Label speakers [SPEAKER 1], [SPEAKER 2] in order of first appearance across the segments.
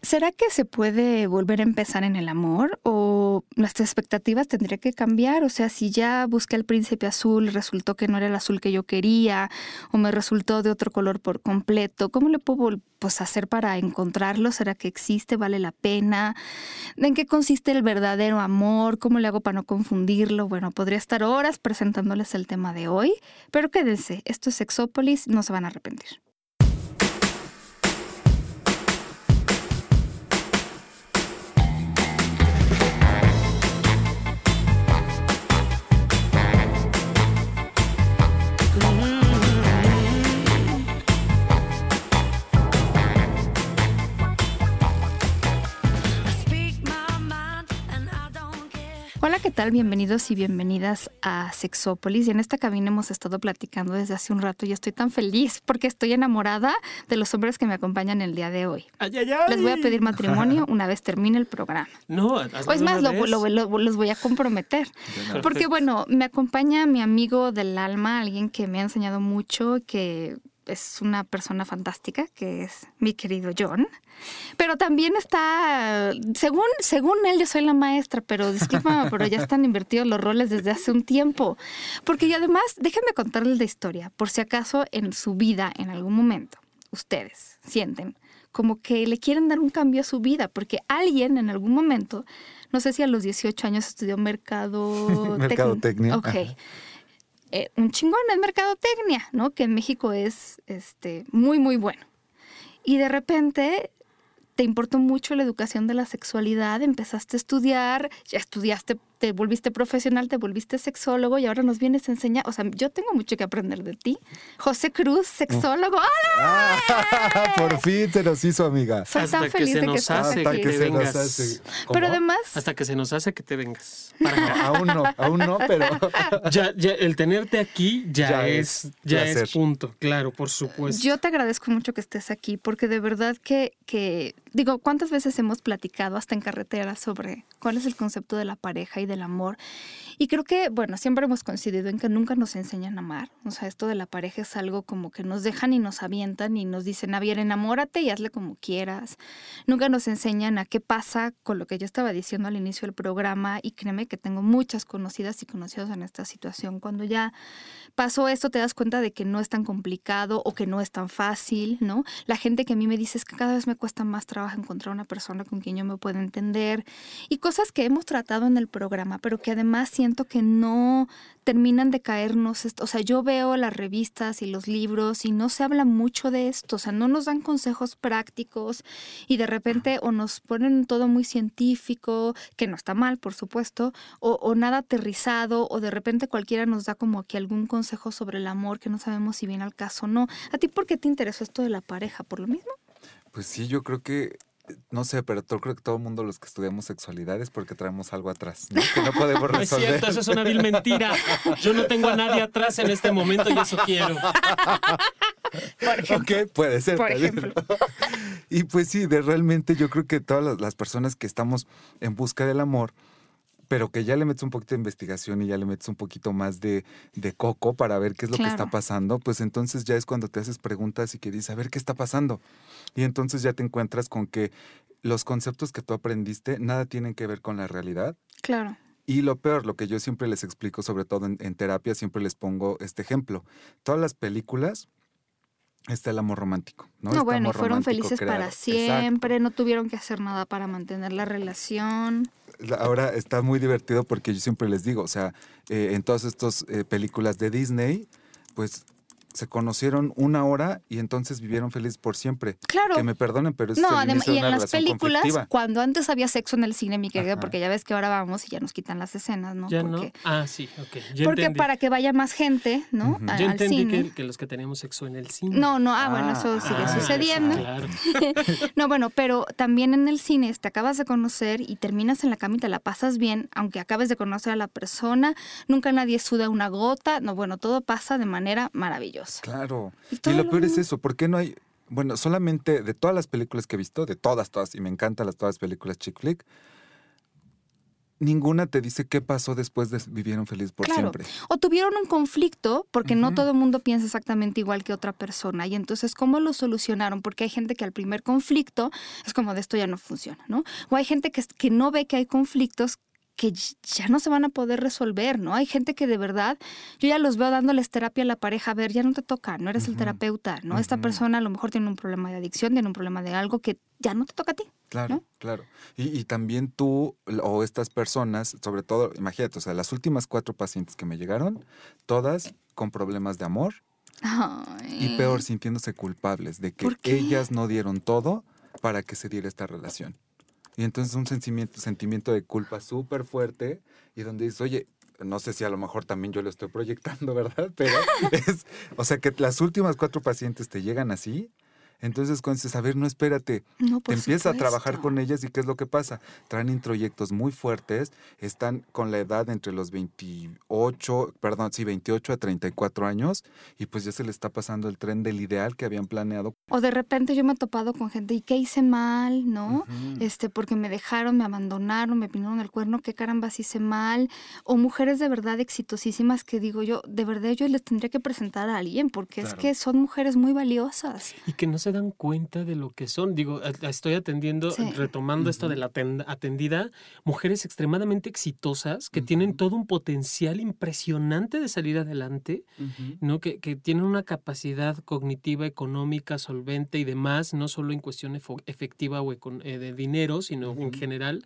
[SPEAKER 1] ¿Será que se puede volver a empezar en el amor o nuestras expectativas tendrían que cambiar? O sea, si ya busqué al príncipe azul resultó que no era el azul que yo quería o me resultó de otro color por completo, ¿cómo le puedo pues, hacer para encontrarlo? ¿Será que existe? ¿Vale la pena? ¿En qué consiste el verdadero amor? ¿Cómo le hago para no confundirlo? Bueno, podría estar horas presentándoles el tema de hoy, pero quédense, esto es Sexópolis, no se van a arrepentir. Hola, ¿qué tal? Bienvenidos y bienvenidas a Sexópolis. Y en esta cabina hemos estado platicando desde hace un rato y estoy tan feliz porque estoy enamorada de los hombres que me acompañan el día de hoy.
[SPEAKER 2] Ay, ay, ay.
[SPEAKER 1] Les voy a pedir matrimonio una vez termine el programa.
[SPEAKER 2] No,
[SPEAKER 1] O es más, lo, lo- lo- los voy a comprometer. Porque bueno, me acompaña mi amigo del alma, alguien que me ha enseñado mucho, que es una persona fantástica, que es mi querido John. Pero también está, según, según él, yo soy la maestra, pero discúlpame, pero ya están invertidos los roles desde hace un tiempo. Porque y además, déjenme contarles la historia, por si acaso en su vida, en algún momento, ustedes sienten como que le quieren dar un cambio a su vida, porque alguien en algún momento, no sé si a los 18 años estudió mercado...
[SPEAKER 3] Mercadotecnia,
[SPEAKER 1] Ok. Eh, un chingón es mercadotecnia, ¿no? Que en México es este, muy, muy bueno. Y de repente te importó mucho la educación de la sexualidad, empezaste a estudiar, ya estudiaste, te volviste profesional, te volviste sexólogo y ahora nos vienes a enseñar. O sea, yo tengo mucho que aprender de ti. José Cruz, sexólogo. ¡Hola!
[SPEAKER 3] Ah, por fin se nos hizo amiga.
[SPEAKER 1] Soy
[SPEAKER 2] Hasta
[SPEAKER 1] tan
[SPEAKER 2] que
[SPEAKER 1] feliz
[SPEAKER 2] se
[SPEAKER 1] de que
[SPEAKER 2] nos hace
[SPEAKER 3] Hasta
[SPEAKER 1] aquí.
[SPEAKER 3] que
[SPEAKER 2] te
[SPEAKER 3] se nos
[SPEAKER 2] vengas.
[SPEAKER 3] hace.
[SPEAKER 1] Pero además,
[SPEAKER 2] Hasta que se nos hace que te vengas.
[SPEAKER 3] Aún no, aún no, pero
[SPEAKER 2] Ya, ya, el tenerte aquí ya,
[SPEAKER 3] Ya
[SPEAKER 2] es,
[SPEAKER 3] es
[SPEAKER 2] ya
[SPEAKER 3] placer.
[SPEAKER 2] es punto, claro, por supuesto.
[SPEAKER 1] Yo te agradezco mucho que estés aquí porque de verdad que, que, digo, ¿cuántas veces hemos platicado hasta en carretera sobre cuál es el concepto de la pareja y del amor? Y creo que, bueno, siempre hemos coincidido en que nunca nos enseñan a amar. O sea, esto de la pareja es algo como que nos dejan y nos avientan y nos dicen, a ver, enamórate y hazle como quieras. Nunca nos enseñan a qué pasa con lo que yo estaba diciendo al inicio del programa y créeme que tengo muchas conocidas y conocidos en esta situación. Cuando ya pasó esto te das cuenta de que no es tan complicado o que no es tan fácil, ¿no? La gente que a mí me dice es que cada vez me cuesta más trabajo encontrar una persona con quien yo me pueda entender y cosas que hemos tratado en el programa, pero que además siento que no terminan de caernos. O sea, yo veo las revistas y los libros y no se habla mucho de esto, o sea, no nos dan consejos prácticos y de repente o nos ponen todo muy científico, que no está mal, por supuesto, o, o nada aterrizado, o de repente cualquiera nos da como que algún consejo sobre el amor que no sabemos si viene al caso o no. ¿A ti por qué te interesó esto de la pareja? ¿Por lo mismo?
[SPEAKER 3] pues sí, yo creo que, no sé, pero yo creo que todo el mundo los que estudiamos sexualidad es porque traemos algo atrás, ¿no? que no podemos
[SPEAKER 2] No es
[SPEAKER 3] resolver.
[SPEAKER 2] cierto, eso es una vil mentira. Yo no tengo a nadie atrás en este momento y eso quiero.
[SPEAKER 1] Por ejemplo.
[SPEAKER 3] Ok, puede ser.
[SPEAKER 1] Por ejemplo.
[SPEAKER 3] Y pues sí, de realmente yo creo que todas las, las personas que estamos en busca del amor, pero que ya le metes un poquito de investigación y ya le metes un poquito más de, de coco para ver qué es lo que está pasando, pues entonces ya es cuando te haces preguntas y que dices, a ver qué está pasando. Y entonces ya te encuentras con que los conceptos que tú aprendiste nada tienen que ver con la realidad.
[SPEAKER 1] Claro.
[SPEAKER 3] Y lo peor, lo que yo siempre les explico, sobre todo en, en terapia, siempre les pongo este ejemplo. Todas las películas está el amor romántico, ¿no?
[SPEAKER 1] No,
[SPEAKER 3] Este
[SPEAKER 1] bueno, fueron felices para siempre, no tuvieron que hacer nada para mantener la relación.
[SPEAKER 3] Ahora está muy divertido porque yo siempre les digo, o sea, eh, en todas estas eh, películas de Disney, pues se conocieron una hora y entonces vivieron felices por siempre.
[SPEAKER 1] Claro.
[SPEAKER 3] Que me perdonen, pero es
[SPEAKER 1] No,
[SPEAKER 3] el inicio
[SPEAKER 1] y
[SPEAKER 3] de
[SPEAKER 1] en
[SPEAKER 3] una
[SPEAKER 1] las películas,
[SPEAKER 3] conflictiva.
[SPEAKER 1] cuando antes había sexo en el cine, mi querido,
[SPEAKER 3] Ajá.
[SPEAKER 1] porque ya ves que ahora vamos y ya nos quitan las escenas, ¿no?
[SPEAKER 2] Ya
[SPEAKER 1] porque,
[SPEAKER 2] no. Ah, sí, ok. Ya
[SPEAKER 1] porque
[SPEAKER 2] entendí.
[SPEAKER 1] para que vaya más gente, ¿no? A-
[SPEAKER 2] Yo
[SPEAKER 1] al
[SPEAKER 2] entendí
[SPEAKER 1] cine.
[SPEAKER 2] que, que los que teníamos sexo en el cine.
[SPEAKER 1] No, no, ah, bueno,
[SPEAKER 3] Ah,
[SPEAKER 1] eso sigue
[SPEAKER 3] ah,
[SPEAKER 1] sucediendo.
[SPEAKER 2] Claro.
[SPEAKER 1] No, bueno, pero también en el cine te acabas de conocer y terminas en la cama y te la pasas bien, aunque acabes de conocer a la persona, nunca nadie suda una gota, no, bueno, todo pasa de manera maravillosa.
[SPEAKER 3] Claro.
[SPEAKER 1] Y
[SPEAKER 3] lo
[SPEAKER 1] lo
[SPEAKER 3] peor es eso, ¿por qué no hay? Bueno, solamente de todas las películas que he visto, de todas, todas, y me encantan las todas las películas chick flick, ninguna te dice qué pasó después de vivieron feliz por
[SPEAKER 1] Claro.
[SPEAKER 3] siempre.
[SPEAKER 1] O tuvieron un conflicto, porque no todo el mundo piensa exactamente igual que otra persona. Y entonces, ¿cómo lo solucionaron? Porque hay gente que al primer conflicto es como de esto ya no funciona, ¿no? O hay gente que, que no ve que hay conflictos que ya no se van a poder resolver, ¿no? Hay gente que de verdad, yo ya los veo dándoles terapia a la pareja, a ver, ya no te toca, no eres el terapeuta, ¿no? Esta persona a lo mejor tiene un problema de adicción, tiene un problema de algo que ya no te toca a ti.
[SPEAKER 3] Claro,
[SPEAKER 1] ¿no?
[SPEAKER 3] claro. Y, y también tú o estas personas, sobre todo, imagínate, o sea, las últimas cuatro pacientes que me llegaron, todas con problemas de amor
[SPEAKER 1] Ay.
[SPEAKER 3] y peor, sintiéndose culpables de que ellas no dieron todo para que se diera esta relación. Y entonces un sentimiento, sentimiento de culpa súper fuerte y donde dices, oye, no sé si a lo mejor también yo lo estoy proyectando, ¿verdad? Pero es, o sea, que las últimas cuatro pacientes te llegan así. Entonces, cuando dices, a ver, no espérate,
[SPEAKER 1] No,
[SPEAKER 3] te
[SPEAKER 1] por
[SPEAKER 3] empiezas a trabajar con ellas y ¿qué es lo que pasa? Traen introyectos muy fuertes, están con la edad entre los 28, perdón, sí, 28 a 34 años y pues ya se les está pasando el tren del ideal que habían planeado.
[SPEAKER 1] O de repente yo me he topado con gente, ¿y qué hice mal? ¿No? Este, porque me dejaron, me abandonaron, me pinaron el cuerno, qué carambas hice mal. O mujeres de verdad exitosísimas que digo yo, de verdad yo les tendría que presentar a alguien, porque es que son mujeres muy valiosas.
[SPEAKER 2] Y que no se dan cuenta de lo que son. Digo, estoy atendiendo,
[SPEAKER 1] Sí.
[SPEAKER 2] retomando esto de la aten- atendida, mujeres extremadamente exitosas que tienen todo un potencial impresionante de salir adelante, ¿no? Que, que tienen una capacidad cognitiva, económica, solvente y demás, no solo en cuestión efectiva o eh, de dinero, sino en general,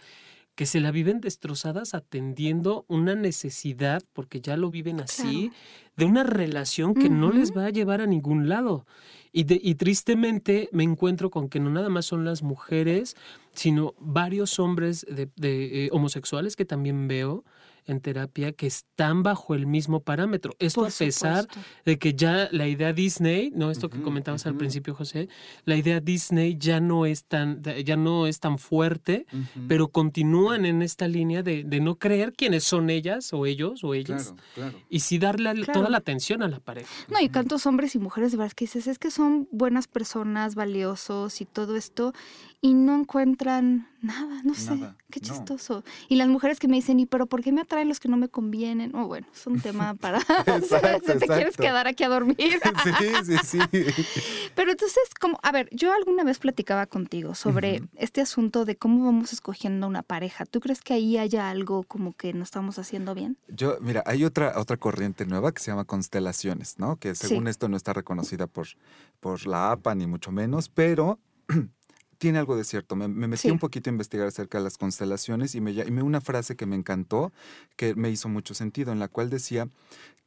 [SPEAKER 2] que se la viven destrozadas atendiendo una necesidad, porque ya lo viven así, de una relación que no les va a llevar a ningún lado. Y, de- y tristemente me encuentro con que no nada más son las mujeres, sino varios hombres de, de, eh, homosexuales que también veo en terapia que están bajo el mismo parámetro. Esto
[SPEAKER 1] Por
[SPEAKER 2] a pesar
[SPEAKER 1] supuesto.
[SPEAKER 2] de que ya la idea Disney, no esto que comentabas al principio, José, la idea Disney ya no es tan, ya no es tan fuerte, pero continúan en esta línea de, de no creer quiénes son ellas o ellos o ellas.
[SPEAKER 3] Claro, claro.
[SPEAKER 2] Y sí darle
[SPEAKER 1] Claro.
[SPEAKER 2] toda la atención a la pareja.
[SPEAKER 1] No, y tantos hombres y mujeres de verdad que dices, es que son buenas personas, valiosos y todo esto, y no encuentran nada, no sé,
[SPEAKER 3] Nada,
[SPEAKER 1] qué
[SPEAKER 3] no.
[SPEAKER 1] chistoso. Y las mujeres que me dicen, ¿y pero por qué me atraen los que no me convienen? Oh, bueno, es un tema para...
[SPEAKER 3] Exacto,
[SPEAKER 1] te quieres quedar aquí a dormir.
[SPEAKER 3] Sí, sí, sí.
[SPEAKER 1] Pero entonces, como, a ver, yo alguna vez platicaba contigo sobre este asunto de cómo vamos escogiendo una pareja. ¿Tú crees que ahí haya algo como que no estamos haciendo bien?
[SPEAKER 3] Yo, mira, hay otra, otra corriente nueva que se llama constelaciones, ¿no? Que según
[SPEAKER 1] Sí.
[SPEAKER 3] esto no está reconocida por, por la APA ni mucho menos, pero tiene algo de cierto. Me, me metí
[SPEAKER 1] Sí.
[SPEAKER 3] un poquito a investigar acerca de las constelaciones y me, y me una frase que me encantó, que me hizo mucho sentido, en la cual decía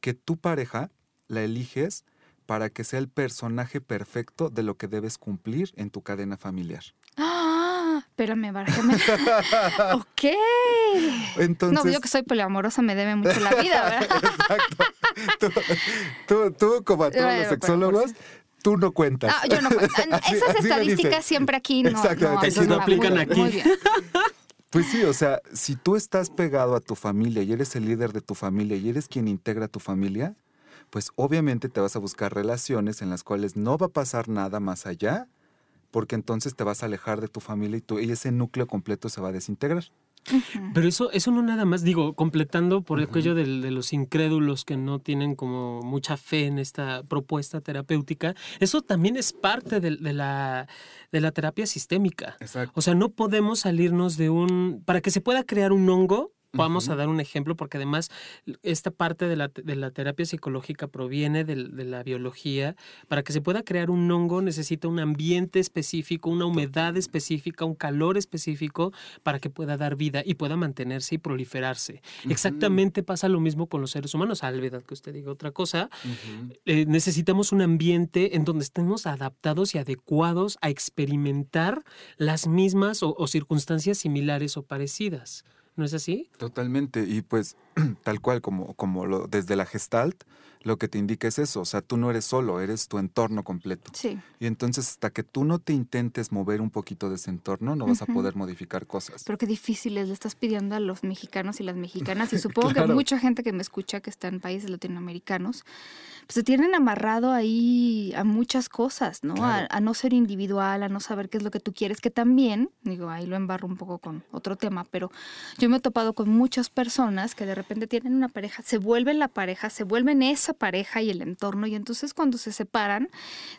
[SPEAKER 3] que tu pareja la eliges para que sea el personaje perfecto de lo que debes cumplir en tu cadena familiar.
[SPEAKER 1] ¡Ah! Espérame, bárjame. ok.
[SPEAKER 3] Entonces,
[SPEAKER 1] no, yo que soy poliamorosa me debe mucho la vida, ¿verdad?
[SPEAKER 3] Exacto. Tú, tú- tú, como a todos
[SPEAKER 1] Bueno,
[SPEAKER 3] los
[SPEAKER 1] pero
[SPEAKER 3] sexólogos, tú no cuentas.
[SPEAKER 1] Ah, yo no cuento.
[SPEAKER 3] Así-
[SPEAKER 1] Esas
[SPEAKER 3] así
[SPEAKER 1] estadísticas siempre aquí no.
[SPEAKER 3] Exactamente.
[SPEAKER 2] Esas no aplican aquí.
[SPEAKER 1] Muy bien.
[SPEAKER 3] Pues sí, o sea, si tú estás pegado a tu familia y eres el líder de tu familia y eres quien integra tu familia, pues obviamente te vas a buscar relaciones en las cuales no va a pasar nada más allá, porque entonces te vas a alejar de tu familia y, tu, y ese núcleo completo se va a desintegrar.
[SPEAKER 2] Pero eso, eso no nada más, digo, completando por aquello del- de los incrédulos que no tienen como mucha fe en esta propuesta terapéutica, eso también es parte de, la, de la terapia sistémica.
[SPEAKER 3] Exacto.
[SPEAKER 2] O sea, no podemos salirnos de un... Para que se pueda crear un hongo, vamos a dar un ejemplo, porque además esta parte de la, de la terapia psicológica proviene de, la biología. Para que se pueda crear un hongo necesita un ambiente específico, una humedad específica, un calor específico para que pueda dar vida y pueda mantenerse y proliferarse. Exactamente pasa lo mismo con los seres humanos, salvedad que usted diga otra cosa. Eh, necesitamos un ambiente en donde estemos adaptados y adecuados a experimentar las mismas o, o circunstancias similares o parecidas. ¿No es así?
[SPEAKER 3] Totalmente. Y pues tal cual como, como lo, desde la gestalt, lo que te indica es eso, o sea, tú no eres solo, eres tu entorno completo.
[SPEAKER 1] Sí.
[SPEAKER 3] Y entonces hasta que tú no te intentes mover un poquito de ese entorno, no vas a poder modificar cosas.
[SPEAKER 1] Pero qué difícil es, le estás pidiendo a los mexicanos y las mexicanas, y supongo que mucha gente que me escucha que está en países latinoamericanos, pues se tienen amarrado ahí a muchas cosas, ¿no?
[SPEAKER 3] Claro.
[SPEAKER 1] A, a no ser individual, a no saber qué es lo que tú quieres, que también, digo, ahí lo embarro un poco con otro tema, pero yo me he topado con muchas personas que de repente tienen una pareja, se vuelven la pareja, se vuelven esa pareja y el entorno, y entonces cuando se separan,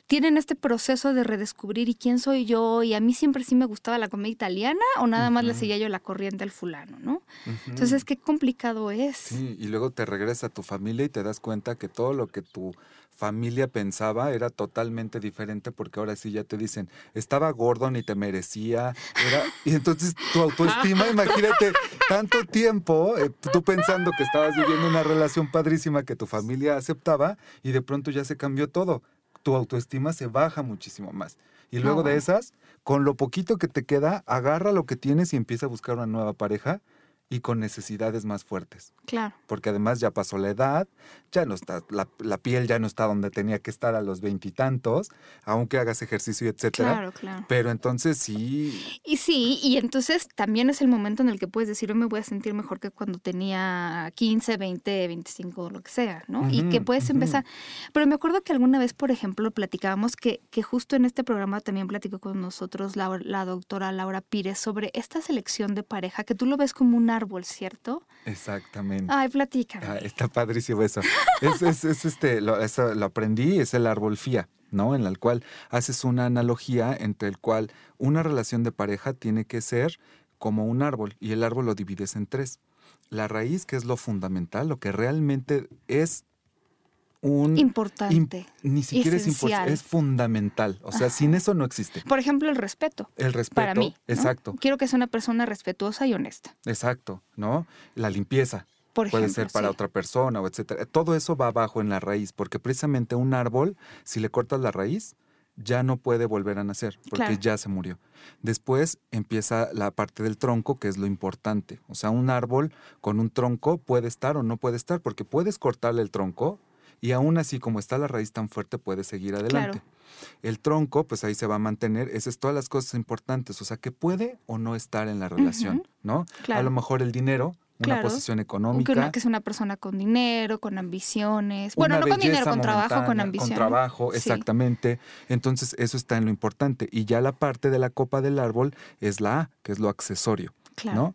[SPEAKER 1] tienen este proceso de redescubrir y quién soy yo, y a mí siempre sí me gustaba la comedia italiana, o nada más le seguía yo la corriente al fulano, ¿no? Entonces, qué complicado es.
[SPEAKER 3] Sí, y luego te regresa a tu familia y te das cuenta que todo lo que tu familia pensaba era totalmente diferente porque ahora sí ya te dicen, estaba gordo ni te merecía. Era... Y entonces tu autoestima, imagínate, tanto tiempo eh, tú pensando que estabas viviendo una relación padrísima que tu familia aceptaba y de pronto ya se cambió todo. Tu autoestima se baja muchísimo más. Y
[SPEAKER 1] No,
[SPEAKER 3] luego de esas, con lo poquito que te queda, agarra lo que tienes y empieza a buscar una nueva pareja y con necesidades más fuertes
[SPEAKER 1] Claro.
[SPEAKER 3] porque además ya pasó la edad, ya no está, la, la piel ya no está donde tenía que estar a los veintitantos, aunque hagas ejercicio, etcétera.
[SPEAKER 1] Claro, claro.
[SPEAKER 3] Pero entonces sí,
[SPEAKER 1] Y sí, y entonces también es el momento en el que puedes decir, hoy me voy a sentir mejor que cuando tenía 15, 20, 25, lo que sea, ¿no? y que puedes empezar. Pero me acuerdo que alguna vez, por ejemplo, platicábamos que, que justo en este programa también platicó con nosotros la, la doctora Laura Pires sobre esta selección de pareja, que tú lo ves como un árbol, ¿cierto?
[SPEAKER 3] exactamente.
[SPEAKER 1] Ay, platícame.
[SPEAKER 3] Ah, está padrísimo eso. Es, es- es este, lo, eso lo aprendí, es el árbol FIA, ¿no? En el cual haces una analogía entre el cual una relación de pareja tiene que ser como un árbol y el árbol lo divides en tres. La raíz, que es lo fundamental, lo que realmente es un...
[SPEAKER 1] Importante.
[SPEAKER 3] Im- ni siquiera es importante, es fundamental. O sea, sin eso no existe.
[SPEAKER 1] Por ejemplo, el respeto.
[SPEAKER 3] El respeto.
[SPEAKER 1] Para mí. ¿no?
[SPEAKER 3] Exacto,
[SPEAKER 1] Quiero que sea una persona respetuosa y honesta.
[SPEAKER 3] exacto, ¿no? La limpieza.
[SPEAKER 1] Por
[SPEAKER 3] Puede
[SPEAKER 1] ejemplo,
[SPEAKER 3] ser para
[SPEAKER 1] sí.
[SPEAKER 3] otra persona o etcétera. Todo eso va abajo en la raíz, porque precisamente un árbol, si le cortas la raíz, ya no puede volver a nacer, porque
[SPEAKER 1] Claro.
[SPEAKER 3] ya se murió. Después empieza la parte del tronco, que es lo importante. O sea, un árbol con un tronco puede estar o no puede estar, porque puedes cortarle el tronco y aún así, como está la raíz tan fuerte, puede seguir adelante. El tronco, pues ahí se va a mantener. Esas son todas las cosas importantes. O sea, que puede o no estar en la relación. ¿no?
[SPEAKER 1] Claro.
[SPEAKER 3] A lo mejor el dinero, una
[SPEAKER 1] Claro.
[SPEAKER 3] posición económica.
[SPEAKER 1] Que, una, que es una persona con dinero, con ambiciones. Bueno,
[SPEAKER 3] una
[SPEAKER 1] no con dinero, con trabajo, con ambición.
[SPEAKER 3] Con trabajo,
[SPEAKER 1] Sí.
[SPEAKER 3] exactamente. Entonces, eso está en lo importante. Y ya la parte de la copa del árbol es la A, que es lo accesorio,
[SPEAKER 1] Claro.
[SPEAKER 3] ¿no?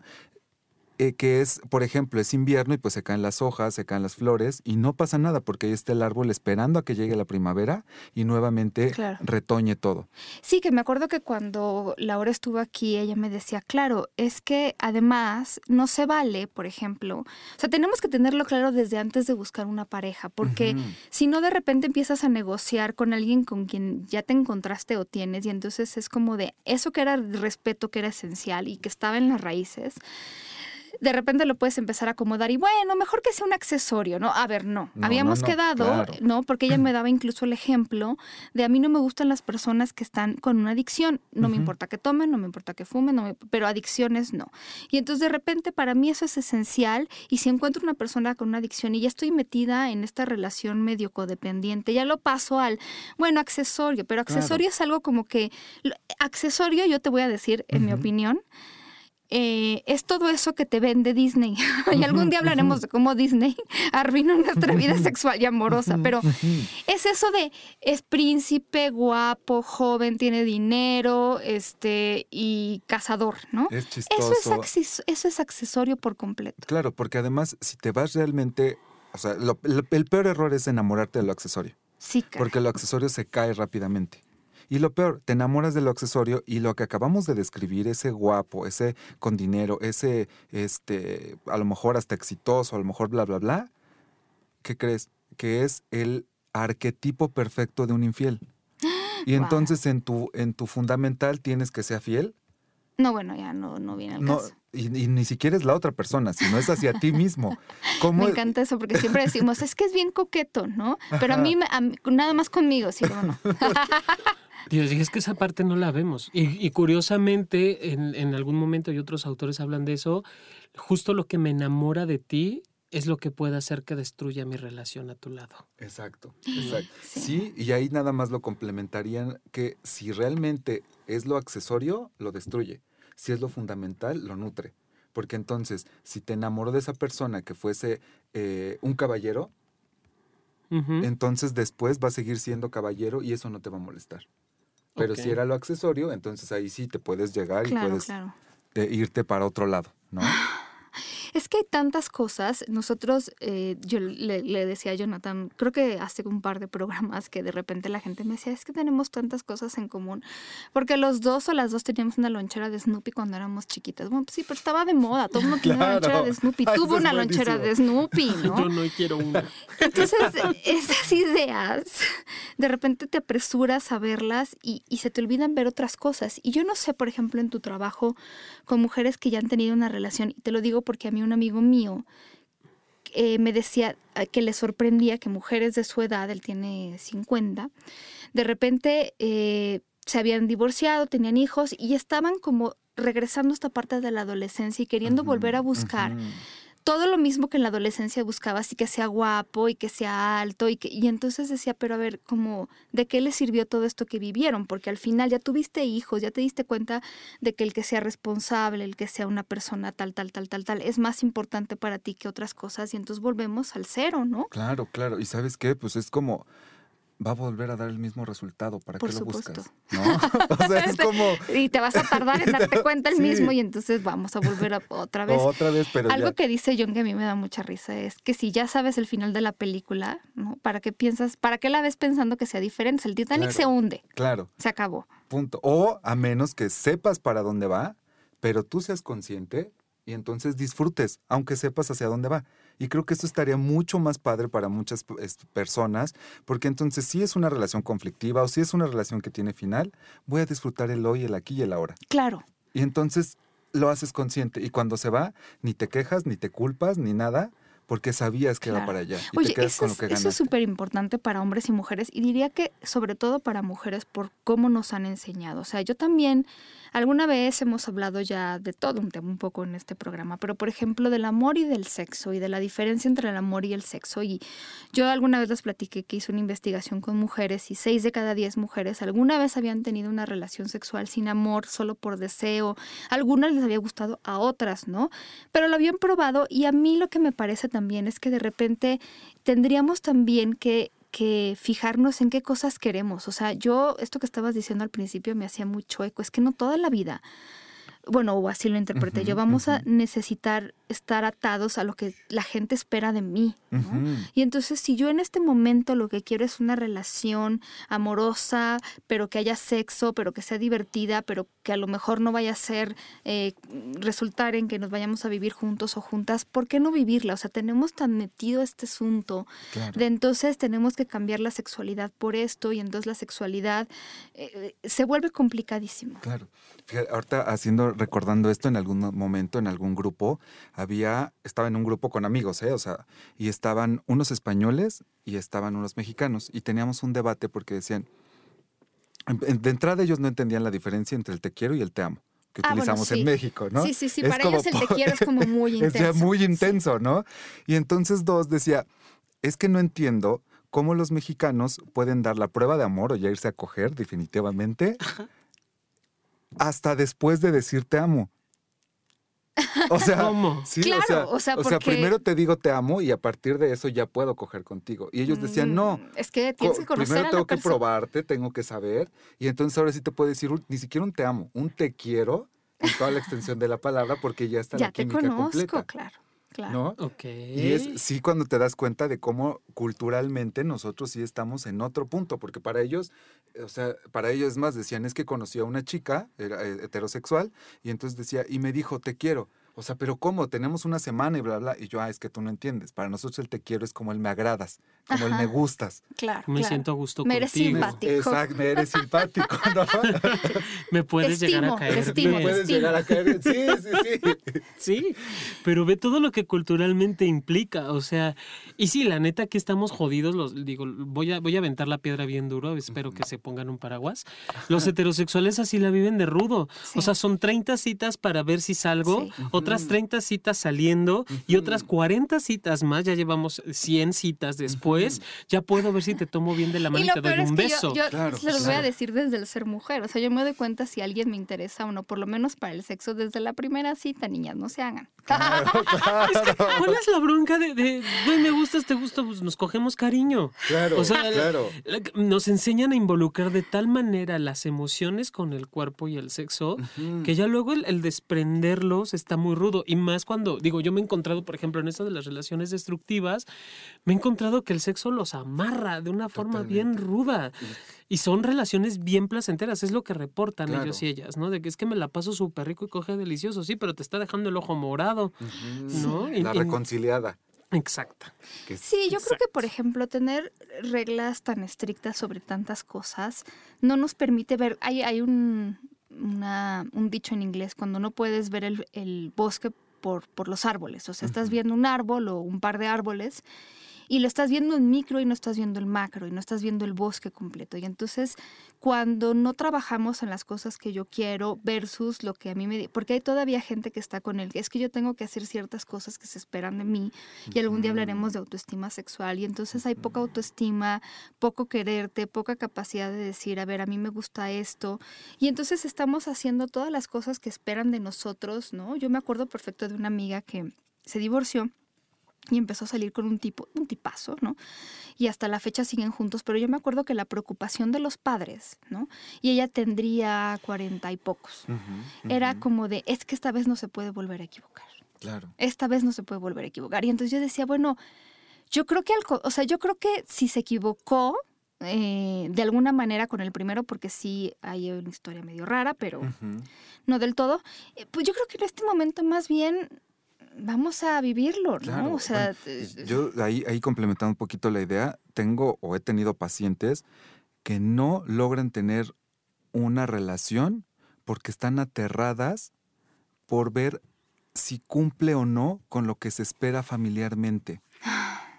[SPEAKER 3] Eh, que es, por ejemplo, es invierno y pues se caen las hojas, se caen las flores y no pasa nada porque ahí está el árbol esperando a que llegue la primavera y nuevamente
[SPEAKER 1] Claro.
[SPEAKER 3] retoñe todo.
[SPEAKER 1] Sí, que me acuerdo que cuando Laura estuvo aquí, ella me decía, claro, es que además no se vale, por ejemplo, o sea, tenemos que tenerlo claro desde antes de buscar una pareja, porque si no de repente empiezas a negociar con alguien con quien ya te encontraste o tienes, y entonces es como de eso que era respeto, que era esencial y que estaba en las raíces. De repente lo puedes empezar a acomodar y bueno, mejor que sea un accesorio, ¿no? A ver, no.
[SPEAKER 3] No,
[SPEAKER 1] Habíamos
[SPEAKER 3] no, no,
[SPEAKER 1] quedado,
[SPEAKER 3] claro.
[SPEAKER 1] ¿no? Porque ella me daba incluso el ejemplo de a mí no me gustan las personas que están con una adicción. No me importa que tomen, no me importa que fumen, no me- pero adicciones no. Y entonces de repente para mí eso es esencial y si encuentro una persona con una adicción y ya estoy metida en esta relación medio codependiente, ya lo paso al, bueno, accesorio, pero
[SPEAKER 3] Claro.
[SPEAKER 1] accesorio es algo como que, accesorio yo te voy a decir, en mi opinión, eh, es todo eso que te vende Disney. y algún día hablaremos de cómo Disney arruinó nuestra vida sexual y amorosa, pero es eso de es príncipe, guapo, joven, tiene dinero, este y cazador, ¿no?
[SPEAKER 3] Es
[SPEAKER 1] Eso es,
[SPEAKER 3] chistoso.
[SPEAKER 1] eso es accesorio por completo.
[SPEAKER 3] Claro, porque además, si te vas realmente, o sea, lo- el, el peor error es enamorarte de lo accesorio,
[SPEAKER 1] Sí, caray.
[SPEAKER 3] porque lo accesorio se cae rápidamente. Y lo peor, te enamoras de lo accesorio y lo que acabamos de describir, ese guapo, ese con dinero, ese, este, a lo mejor hasta exitoso, a lo mejor bla, bla, bla, ¿qué crees? Que es el arquetipo perfecto de un infiel. Y entonces en tu, en tu fundamental tienes que ser fiel.
[SPEAKER 1] No, bueno, ya no, no viene al
[SPEAKER 3] No,
[SPEAKER 1] caso.
[SPEAKER 3] y, y ni siquiera es la otra persona, sino es hacia ti mismo. ¿Cómo
[SPEAKER 1] Me encanta eso porque siempre decimos, es que es bien coqueto, ¿no? Pero a mí, a nada más conmigo, sí, no, no.
[SPEAKER 2] Dios, y es que esa parte no la vemos. Y, y curiosamente, en, en algún momento, y otros autores hablan de eso, justo lo que me enamora de ti es lo que puede hacer que destruya mi relación a tu lado.
[SPEAKER 3] Exacto, exacto. Sí. y ahí nada más lo complementarían que si realmente es lo accesorio, lo destruye. Si es lo fundamental, lo nutre. Porque entonces, si te enamoró de esa persona que fuese eh, un caballero, entonces después va a seguir siendo caballero y eso no te va a molestar. Pero si era lo accesorio, entonces ahí sí te puedes llegar y puedes irte para otro lado, ¿no?
[SPEAKER 1] Es que hay tantas cosas. Nosotros, eh, yo le, decía a Jonathan, creo que hace un par de programas que de repente la gente me decía, es que tenemos tantas cosas en común. Porque los dos o las dos teníamos una lonchera de Snoopy cuando éramos chiquitas. Bueno, pues sí, pero estaba de moda. Todo el mundo tenía una lonchera de Snoopy. Tuvo una lonchera de Snoopy, ¿no?
[SPEAKER 2] Yo no quiero una.
[SPEAKER 1] Entonces, esas ideas, de repente te apresuras a verlas y, y se te olvidan ver otras cosas. Y yo no sé, por ejemplo, en tu trabajo con mujeres que ya han tenido una relación, y te lo digo porque a mí un amigo mío eh, me decía eh, que le sorprendía que mujeres de su edad, él tiene 50, de repente eh, se habían divorciado, tenían hijos y estaban como regresando a esta parte de la adolescencia y queriendo volver a buscar todo lo mismo que en la adolescencia buscaba, así que sea guapo y que sea alto y que y entonces decía, pero a ver, como de qué le sirvió todo esto que vivieron, porque al final ya tuviste hijos, ya te diste cuenta de que el que sea responsable, el que sea una persona tal tal tal tal tal es más importante para ti que otras cosas y entonces volvemos al cero, ¿no?
[SPEAKER 3] Claro, claro, y ¿sabes qué? Pues es como va a volver a dar el mismo resultado. ¿Para qué lo buscas? ¿No? o sea, es como...
[SPEAKER 1] y te vas a tardar en darte cuenta el mismo y entonces vamos a volver a, otra vez.
[SPEAKER 3] Otra vez, pero
[SPEAKER 1] Algo que dice John que a mí me da mucha risa es que si ya sabes el final de la película, ¿no? ¿Para qué piensas, para qué la ves pensando que sea diferente? El Titanic se hunde.
[SPEAKER 3] Claro.
[SPEAKER 1] Se acabó.
[SPEAKER 3] Punto. O a menos que sepas para dónde va, pero tú seas consciente y entonces disfrutes, aunque sepas hacia dónde va. Y creo que esto estaría mucho más padre para muchas personas, porque entonces si es una relación conflictiva o si es una relación que tiene final, voy a disfrutar el hoy, el aquí y el ahora.
[SPEAKER 1] Claro.
[SPEAKER 3] Y entonces lo haces consciente y cuando se va, ni te quejas, ni te culpas, ni nada, porque sabías que era para allá.
[SPEAKER 1] Y Oye, eso, es, eso es súper importante para hombres y mujeres y diría que sobre todo para mujeres por cómo nos han enseñado. O sea, yo también Alguna vez hemos hablado ya de todo un tema un poco en este programa, pero por ejemplo del amor y del sexo y de la diferencia entre el amor y el sexo. Y yo alguna vez les platiqué que hice una investigación con mujeres y seis de cada diez mujeres alguna vez habían tenido una relación sexual sin amor, solo por deseo. Algunas les había gustado, a otras no, pero lo habían probado y a mí lo que me parece también es que de repente tendríamos también que que fijarnos en qué cosas queremos. O sea, yo, esto que estabas diciendo al principio me hacía mucho eco, es que no toda la vida bueno, o así lo interpreté yo, vamos a necesitar estar atados a lo que la gente espera de mí. Y entonces si yo en este momento lo que quiero es una relación amorosa, pero que haya sexo, pero que sea divertida, pero que a lo mejor no vaya a ser, eh, resultar en que nos vayamos a vivir juntos o juntas, ¿por qué no vivirla? O sea, tenemos tan metido este asunto de entonces tenemos que cambiar la sexualidad por esto y entonces la sexualidad eh, se vuelve complicadísimo.
[SPEAKER 3] Claro. Fíjate, ahorita haciendo recordando esto en algún momento, en algún grupo, había, estaba en un grupo con amigos, ¿eh? O sea, y estaban unos españoles y estaban unos mexicanos, y teníamos un debate porque decían, de entrada ellos no entendían la diferencia entre el te quiero y el te amo que ah, utilizamos en México, ¿no?
[SPEAKER 1] Sí, sí, sí, para ellos el te quiero es como muy intenso.
[SPEAKER 3] es muy intenso, ¿no? Y entonces dos decía, es que no entiendo cómo los mexicanos pueden dar la prueba de amor o ya irse a coger definitivamente hasta después de decir te amo.
[SPEAKER 1] O sea, ¿Cómo? Sí,
[SPEAKER 3] claro, o sea, o sea, primero te digo te amo y a partir de eso ya puedo coger contigo. Y ellos decían, no.
[SPEAKER 1] Mm, es que tienes que conocer
[SPEAKER 3] Primero tengo que probarte, tengo que saber. Y entonces ahora sí te puedo decir ni siquiera un te amo, un te quiero en toda la extensión de la palabra porque ya está
[SPEAKER 1] ya
[SPEAKER 3] la química te conozco,
[SPEAKER 1] claro. Claro.
[SPEAKER 3] ¿No? Y es sí cuando te das cuenta de cómo culturalmente nosotros sí estamos en otro punto, porque para ellos, o sea, para ellos es más, decían, es que conocí a una chica, era eh, heterosexual, y entonces decía, y me dijo, te quiero. O sea, pero ¿cómo? Tenemos una semana y bla, bla. Y yo, ah, es que tú no entiendes. Para nosotros el te quiero es como el me agradas, como el me gustas.
[SPEAKER 1] Claro.
[SPEAKER 2] Me siento a gusto
[SPEAKER 1] me
[SPEAKER 2] eres
[SPEAKER 1] simpático.
[SPEAKER 3] Exacto, me eres simpático, ¿no?
[SPEAKER 2] me puedes llegar a caer
[SPEAKER 1] estimo,
[SPEAKER 3] Me puedes llegar a caer Sí, sí, sí.
[SPEAKER 2] sí, pero ve todo lo que culturalmente implica. O sea, y sí, la neta que estamos jodidos, los, digo, voy a, voy a aventar la piedra bien duro, espero que se pongan un paraguas. Los heterosexuales así la viven de rudo. O sea, son 30 citas para ver si salgo, otras 30 citas saliendo y otras 40 citas más, ya llevamos 100 citas después, ya puedo ver si te tomo bien de la mano y, te doy un beso.
[SPEAKER 1] Yo, se los voy a decir desde el ser mujer, o sea, yo me doy cuenta si alguien me interesa o no, por lo menos para el sexo desde la primera cita, niñas, no se hagan.
[SPEAKER 2] ¿Cuál es la bronca de, de me gustas, te gusta, pues nos cogemos cariño?
[SPEAKER 3] Claro, o sea, claro.
[SPEAKER 2] nos enseñan a involucrar de tal manera las emociones con el cuerpo y el sexo que ya luego el, desprenderlos está muy rudo. Y más cuando, digo, yo me he encontrado, por ejemplo, en esto de las relaciones destructivas, me he encontrado que el sexo los amarra de una forma bien ruda. Y son relaciones bien placenteras, es lo que reportan ellos y ellas, ¿no? De que es que me la paso súper rico y coge delicioso, sí, pero te está dejando el ojo morado, ¿no?
[SPEAKER 3] La reconciliada.
[SPEAKER 2] Exacto.
[SPEAKER 1] Sí, yo creo que, por ejemplo, tener reglas tan estrictas sobre tantas cosas no nos permite ver. Hay, hay un, un dicho en inglés: cuando no puedes ver el, bosque por, por, los árboles. O sea, estás viendo un árbol o un par de árboles y lo estás viendo en micro y no estás viendo el macro y no estás viendo el bosque completo. Y entonces, cuando no trabajamos en las cosas que yo quiero versus lo que a mí me... Porque hay todavía gente que está con él, es que yo tengo que hacer ciertas cosas que se esperan de mí y algún día hablaremos de autoestima sexual y entonces hay poca autoestima, poco quererte, poca capacidad de decir, a ver, a mí me gusta esto. Y entonces estamos haciendo todas las cosas que esperan de nosotros, ¿no? Yo me acuerdo perfecto de una amiga que se divorció y empezó a salir con un tipo, un tipazo, ¿no? Y hasta la fecha siguen juntos, pero yo me acuerdo que la preocupación de los padres, ¿no? Y ella tendría cuarenta y pocos. Era como de, es que esta vez no se puede volver a equivocar.
[SPEAKER 3] Claro.
[SPEAKER 1] Esta vez no se puede volver a equivocar. Y entonces yo decía, bueno, yo creo que, o sea, yo creo que si se equivocó, eh, de alguna manera con el primero, porque sí hay una historia medio rara, pero no del todo, eh, pues yo creo que en este momento más bien vamos a vivirlo, ¿no? O sea,
[SPEAKER 3] yo ahí, ahí complementando un poquito la idea, tengo o he tenido pacientes que no logran tener una relación porque están aterradas por ver si cumple o no con lo que se espera familiarmente.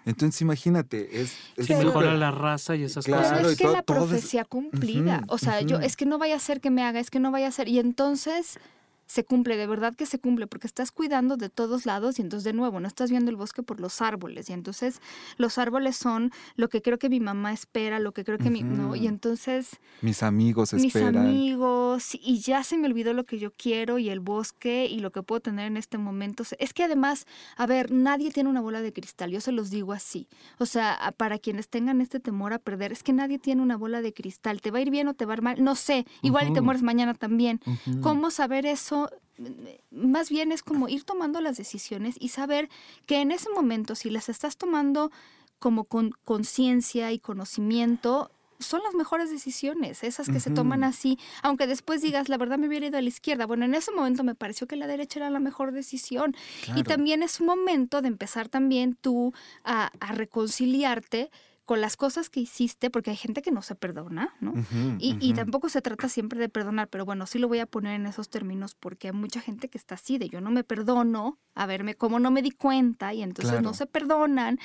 [SPEAKER 3] Entonces imagínate, es,
[SPEAKER 2] es mejora la raza y esas cosas.
[SPEAKER 1] es que la profecía cumplida. o sea, yo es que no vaya a ser que me haga, es que no vaya a ser. Y entonces se cumple, de verdad que se cumple, porque estás cuidando de todos lados y entonces de nuevo no estás viendo el bosque por los árboles y entonces los árboles son lo que creo que mi mamá espera, lo que creo que mi, no, y entonces
[SPEAKER 3] mis amigos esperan.
[SPEAKER 1] Mis amigos y ya se me olvidó lo que yo quiero y el bosque y lo que puedo tener en este momento. Es que además, a ver, nadie tiene una bola de cristal, yo se los digo así. O sea, para quienes tengan este temor a perder, es que nadie tiene una bola de cristal, te va a ir bien o te va a ir mal, no sé, igual y te mueres mañana también. ¿Cómo saber eso? Más bien es como ir tomando las decisiones y saber que en ese momento, si las estás tomando como con conciencia y conocimiento, son las mejores decisiones, esas que se toman así, aunque después digas, la verdad me hubiera ido a la izquierda. Bueno, en ese momento me pareció que la derecha era la mejor decisión. Y también es un momento de empezar también tú a, a reconciliarte con las cosas que hiciste, porque hay gente que no se perdona, ¿no? y, tampoco se trata siempre de perdonar, pero bueno, sí lo voy a poner en esos términos porque hay mucha gente que está así, de yo no me perdono, a verme como no me di cuenta y entonces no se perdonan.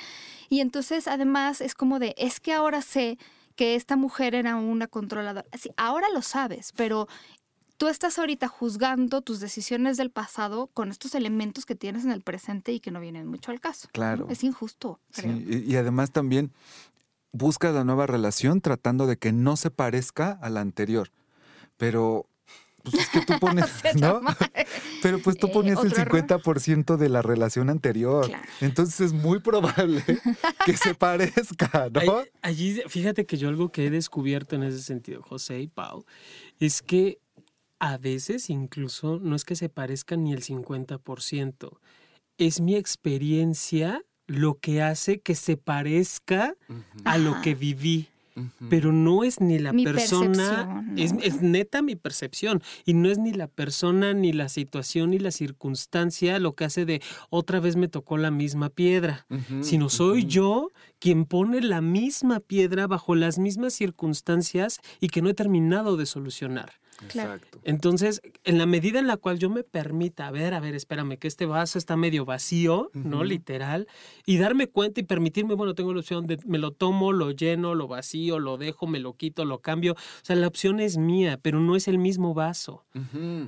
[SPEAKER 1] Y entonces además es como de, es que ahora sé que esta mujer era una controladora. Sí, ahora lo sabes, pero tú estás ahorita juzgando tus decisiones del pasado con estos elementos que tienes en el presente y que no vienen mucho al caso.
[SPEAKER 3] Claro.
[SPEAKER 1] Es injusto. Creo.
[SPEAKER 3] Sí, y, además también busca la nueva relación tratando de que no se parezca a la anterior. Pero pues es que tú pones, ¿no? Pero pues tú eh, ponías el 50% de la relación anterior. Entonces es muy probable que se parezca, ¿no?
[SPEAKER 2] Allí, fíjate que yo algo que he descubierto en ese sentido, José y Pau, es que a veces incluso no es que se parezca ni el 50%, es mi experiencia lo que hace que se parezca a lo que viví. Pero no es ni la persona, es, neta mi percepción, y no es ni la persona, ni la situación, ni la circunstancia lo que hace de otra vez me tocó la misma piedra, sino soy yo quien pone la misma piedra bajo las mismas circunstancias y que no he terminado de solucionar.
[SPEAKER 3] Exacto.
[SPEAKER 2] Entonces, en la medida en la cual yo me permita, a ver, a ver, espérame, que este vaso está medio vacío, ¿no? Literal, y darme cuenta y permitirme, bueno, tengo la opción de, me lo tomo, lo lleno, lo vacío, lo dejo, me lo quito, lo cambio. O sea, la opción es mía, pero no es el mismo vaso,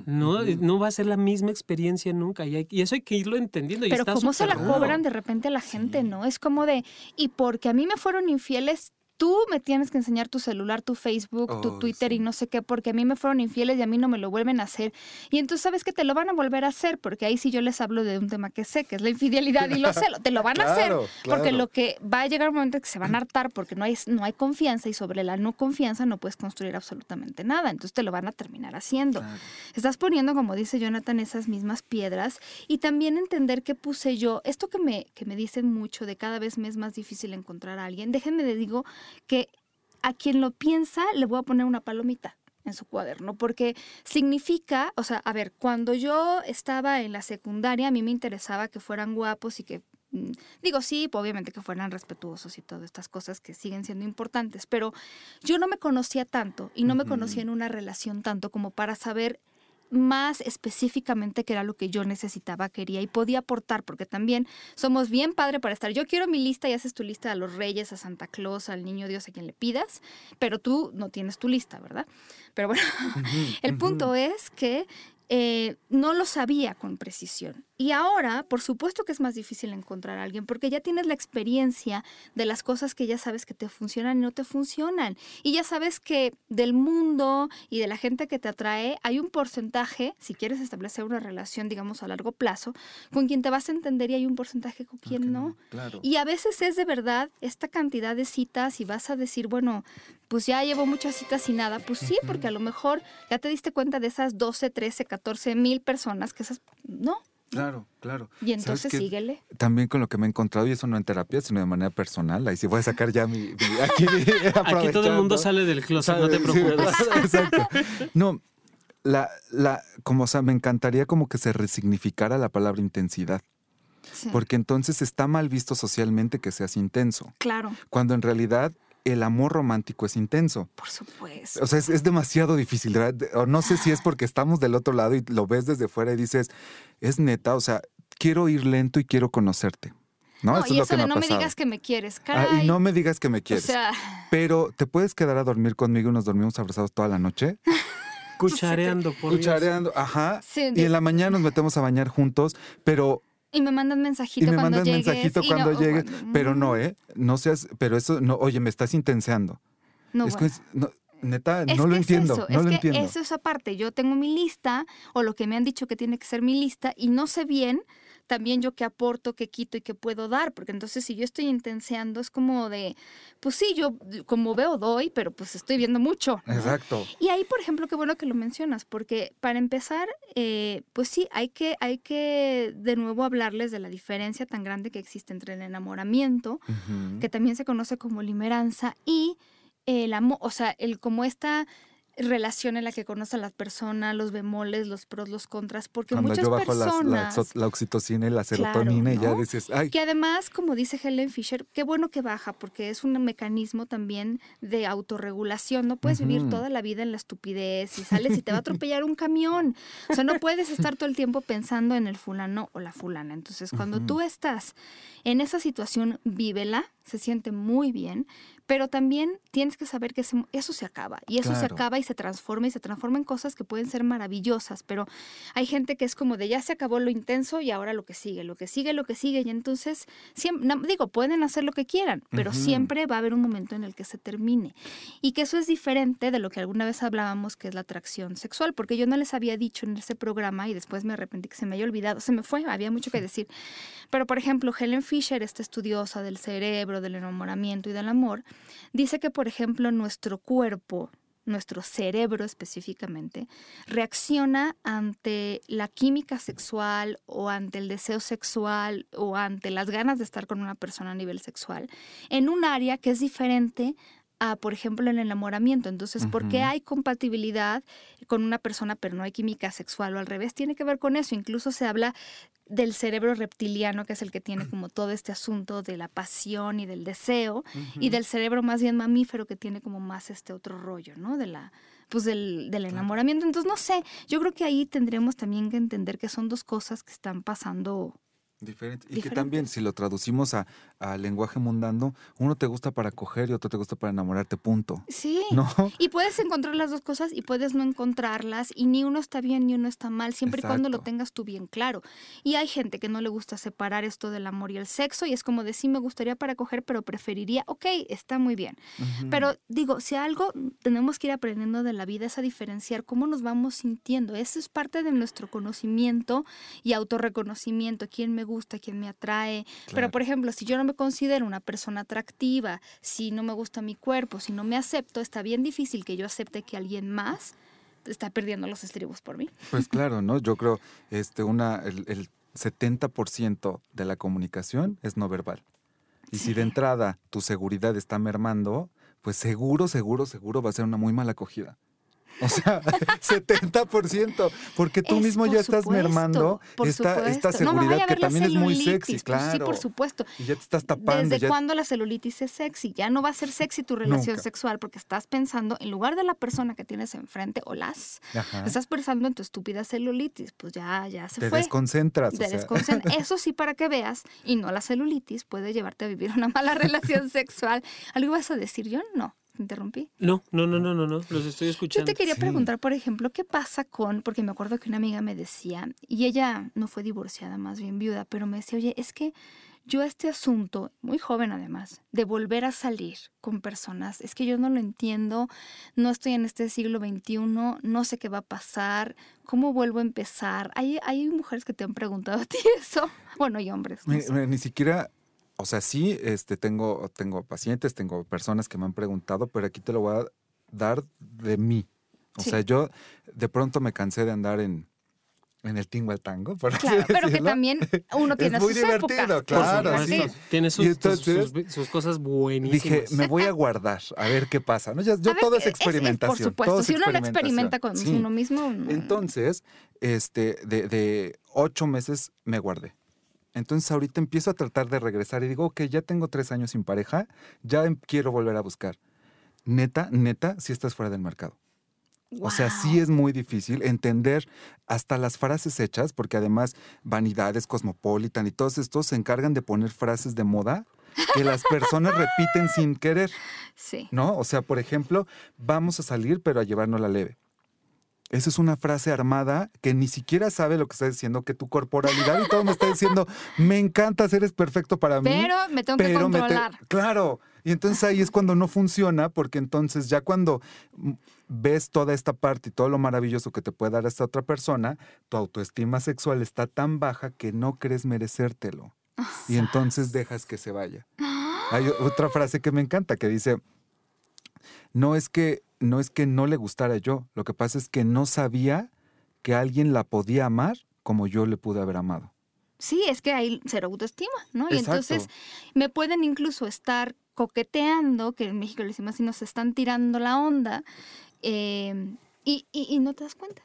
[SPEAKER 2] ¿no? No va a ser la misma experiencia nunca, y, eso hay que irlo entendiendo.
[SPEAKER 1] Pero ¿cómo se la cobran de repente a la gente, no? Es como de, y porque a mí me fueron infieles, tú me tienes que enseñar tu celular, tu Facebook, tu Twitter y no sé qué, porque a mí me fueron infieles y a mí no me lo vuelven a hacer. Y entonces sabes que te lo van a volver a hacer, porque ahí sí yo les hablo de un tema que sé, que es la infidelidad y lo sé, te lo van a hacer, porque lo que va a llegar un momento que se van a hartar porque no hay, no hay confianza y sobre la no confianza no puedes construir absolutamente nada, entonces te lo van a terminar haciendo. Estás poniendo, como dice Jonathan, esas mismas piedras y también entender qué puse yo, esto que me, que me dicen mucho de cada vez me es más difícil encontrar a alguien, déjenme de digo que a quien lo piensa le voy a poner una palomita en su cuaderno, porque significa, o sea, a ver, cuando yo estaba en la secundaria, a mí me interesaba que fueran guapos y que, mm, digo, sí, obviamente que fueran respetuosos y todas estas cosas que siguen siendo importantes, pero yo no me conocía tanto y no me conocía en una relación tanto como para saber más específicamente qué era lo que yo necesitaba, quería y podía aportar, porque también somos bien padre para estar. Yo quiero mi lista y haces tu lista a los reyes, a Santa Claus, al niño Dios, a quien le pidas, pero tú no tienes tu lista, ¿verdad? Pero bueno, el punto es que eh, no lo sabía con precisión. Y ahora, por supuesto que es más difícil encontrar a alguien porque ya tienes la experiencia de las cosas que ya sabes que te funcionan y no te funcionan. Y ya sabes que del mundo y de la gente que te atrae hay un porcentaje, si quieres establecer una relación, digamos, a largo plazo, con quien te vas a entender y hay un porcentaje con quien no. Y a veces es de verdad esta cantidad de citas y vas a decir, bueno, pues ya llevo muchas citas y nada. Pues sí, porque a lo mejor ya te diste cuenta de esas 12, 13, 14 mil personas que esas, no,
[SPEAKER 3] Claro, claro.
[SPEAKER 1] Y entonces síguele.
[SPEAKER 3] También con lo que me he encontrado, y eso no en terapia, sino de manera personal, ahí sí voy a sacar ya mi...
[SPEAKER 2] aquí, aquí, todo el mundo sale del closet, no te preocupes.
[SPEAKER 3] exacto. No, la, la, como, o sea, me encantaría como que se resignificara la palabra intensidad. Porque entonces está mal visto socialmente que seas intenso.
[SPEAKER 1] Claro.
[SPEAKER 3] Cuando en realidad el amor romántico es intenso.
[SPEAKER 1] Por supuesto.
[SPEAKER 3] O sea, es, demasiado difícil. O no sé si es porque estamos del otro lado y lo ves desde fuera y dices, es neta, o sea, quiero ir lento y quiero conocerte. No,
[SPEAKER 1] eso y es eso de no me digas que me quieres, caray.
[SPEAKER 3] Ah, y no me digas que me quieres. O sea... Pero, ¿te puedes quedar a dormir conmigo y nos dormimos abrazados toda la noche?
[SPEAKER 2] Cuchareando, por
[SPEAKER 3] Cuchareando, ajá. Y en la mañana nos metemos a bañar juntos, pero
[SPEAKER 1] y me mandan mensajito
[SPEAKER 3] y me
[SPEAKER 1] cuando
[SPEAKER 3] mandan mensajito cuando llegues. Pero no, ¿eh? No seas, pero eso, no, oye, me estás intenseando. No, es que neta, no lo entiendo.
[SPEAKER 1] Eso,
[SPEAKER 3] no
[SPEAKER 1] es
[SPEAKER 3] lo
[SPEAKER 1] que
[SPEAKER 3] entiendo.
[SPEAKER 1] Eso es aparte. Yo tengo mi lista, o lo que me han dicho que tiene que ser mi lista, y no sé bien también yo qué aporto, qué quito y qué puedo dar, porque entonces si yo estoy intenseando es como de, pues sí, yo como veo doy, pero pues estoy viendo mucho.
[SPEAKER 3] Exacto.
[SPEAKER 1] Y ahí, por ejemplo, qué bueno que lo mencionas, porque para empezar, eh, pues sí, hay que, hay que de nuevo hablarles de la diferencia tan grande que existe entre el enamoramiento, que también se conoce como limeranza, y el amor, o sea, el como esta relación en la que conoce a las personas, los bemoles, los pros, los contras, porque
[SPEAKER 3] Cuando
[SPEAKER 1] muchas
[SPEAKER 3] yo bajo
[SPEAKER 1] personas...
[SPEAKER 3] La, la, oxitocina y la serotonina y ya dices, ay.
[SPEAKER 1] Que además, como dice Helen Fisher, qué bueno que baja, porque es un mecanismo también de autorregulación. No puedes vivir toda la vida en la estupidez y sales y te va a atropellar un camión. O sea, no puedes estar todo el tiempo pensando en el fulano o la fulana. Entonces, cuando tú estás en esa situación, vívela, se siente muy bien, pero también tienes que saber que eso se acaba y eso se acaba y se transforma y se transforma en cosas que pueden ser maravillosas, pero hay gente que es como de ya se acabó lo intenso y ahora lo que sigue, lo que sigue, lo que sigue y entonces, siempre, digo, pueden hacer lo que quieran, pero siempre va a haber un momento en el que se termine y que eso es diferente de lo que alguna vez hablábamos que es la atracción sexual, porque yo no les había dicho en ese programa y después me arrepentí que se me haya olvidado, se me fue, había mucho que decir, pero por ejemplo, Helen Fisher, esta estudiosa del cerebro, del enamoramiento y del amor, dice que, por ejemplo, nuestro cuerpo, nuestro cerebro específicamente, reacciona ante la química sexual o ante el deseo sexual o ante las ganas de estar con una persona a nivel sexual en un área que es diferente a, por ejemplo, el enamoramiento. Entonces, ¿por qué hay compatibilidad con una persona pero no hay química sexual o al revés? Tiene que ver con eso. Incluso se habla del cerebro reptiliano, que es el que tiene como todo este asunto de la pasión y del deseo, y del cerebro más bien mamífero, que tiene como más este otro rollo, ¿no? De la pues del, del enamoramiento. Entonces, no sé, yo creo que ahí tendremos también que entender que son dos cosas que están pasando
[SPEAKER 3] Diferente. Y que también, si lo traducimos a, a, lenguaje mundano, uno te gusta para coger y otro te gusta para enamorarte, punto.
[SPEAKER 1] Sí. ¿No? Y puedes encontrar las dos cosas y puedes no encontrarlas y ni uno está bien ni uno está mal, siempre y cuando lo tengas tú bien claro. Y hay gente que no le gusta separar esto del amor y el sexo y es como decir, me gustaría para coger, pero preferiría, ok, está muy bien. Pero digo, si algo tenemos que ir aprendiendo de la vida es a diferenciar cómo nos vamos sintiendo. Eso es parte de nuestro conocimiento y autorreconocimiento, quién me gusta gusta, quién me atrae. Pero, por ejemplo, si yo no me considero una persona atractiva, si no me gusta mi cuerpo, si no me acepto, está bien difícil que yo acepte que alguien más está perdiendo los estribos por mí.
[SPEAKER 3] Pues claro, ¿no? Yo creo este una el, el 70% de la comunicación es no verbal. Y si de entrada tu seguridad está mermando, pues seguro, seguro, seguro va a ser una muy mala acogida. O sea, 70%, porque tú mismo ya estás mermando esta, esta, seguridad que también es muy sexy, claro.
[SPEAKER 1] sí, por supuesto.
[SPEAKER 3] Y ya te estás tapando.
[SPEAKER 1] ¿Desde cuándo la celulitis es sexy? Ya no va a ser sexy tu relación sexual porque estás pensando, en lugar de la persona que tienes enfrente o las, estás pensando en tu estúpida celulitis. Pues ya, ya se
[SPEAKER 3] te
[SPEAKER 1] fue.
[SPEAKER 3] Desconcentras,
[SPEAKER 1] te desconcentras. Eso sí, para que veas, y no la celulitis puede llevarte a vivir una mala relación sexual. ¿Algo vas a decir? Yo no interrumpí?
[SPEAKER 2] No, no, no, no, no, no, los estoy escuchando.
[SPEAKER 1] Yo te quería preguntar, por ejemplo, ¿qué pasa con, porque me acuerdo que una amiga me decía, y ella no fue divorciada, más bien viuda, pero me decía, oye, es que yo este asunto, muy joven además, de volver a salir con personas, es que yo no lo entiendo, no estoy en este siglo XXI, no sé qué va a pasar, cómo vuelvo a empezar. Hay, hay mujeres que te han preguntado a ti eso, bueno, y hombres.
[SPEAKER 3] ni siquiera o sea, sí, este, tengo, tengo pacientes, tengo personas que me han preguntado, pero aquí te lo voy a dar de mí. O sea, yo de pronto me cansé de andar en, en el tingo al tango. Por
[SPEAKER 1] claro, pero que también uno tiene
[SPEAKER 3] es muy divertido, claro.
[SPEAKER 2] Sí. Tiene sus, sus, cosas buenísimas.
[SPEAKER 3] Dije, me voy a guardar a ver qué pasa. ¿no? Yo, todo es experimentación.
[SPEAKER 1] por supuesto, si uno no experimenta con uno mismo.
[SPEAKER 3] Entonces, este, de, de ocho meses me guardé. Entonces ahorita empiezo a tratar de regresar y digo, ok, ya tengo tres años sin pareja, ya em, quiero volver a buscar. Neta, neta, si estás fuera del mercado. O sea, sí es muy difícil entender hasta las frases hechas, porque además Vanidades, Cosmopolitan y todos estos se encargan de poner frases de moda que las personas repiten sin querer.
[SPEAKER 1] Sí.
[SPEAKER 3] ¿No? O sea, por ejemplo, vamos a salir, pero a llevarnos la leve. Esa es una frase armada que ni siquiera sabe lo que está diciendo, que tu corporalidad y todo me está diciendo, me encanta, eres perfecto para mí.
[SPEAKER 1] Pero me tengo que controlar.
[SPEAKER 3] Claro. Y entonces ahí es cuando no funciona, porque entonces ya cuando ves toda esta parte y todo lo maravilloso que te puede dar esta otra persona, tu autoestima sexual está tan baja que no crees merecértelo. y entonces dejas que se vaya. Hay otra frase que me encanta que dice, no es que no es que no le gustara yo, lo que pasa es que no sabía que alguien la podía amar como yo le pude haber amado.
[SPEAKER 1] Sí, es que hay cero autoestima, ¿no? Y entonces me pueden incluso estar coqueteando, que en México le decimos así, nos están tirando la onda, eh, y, y, no te das cuenta.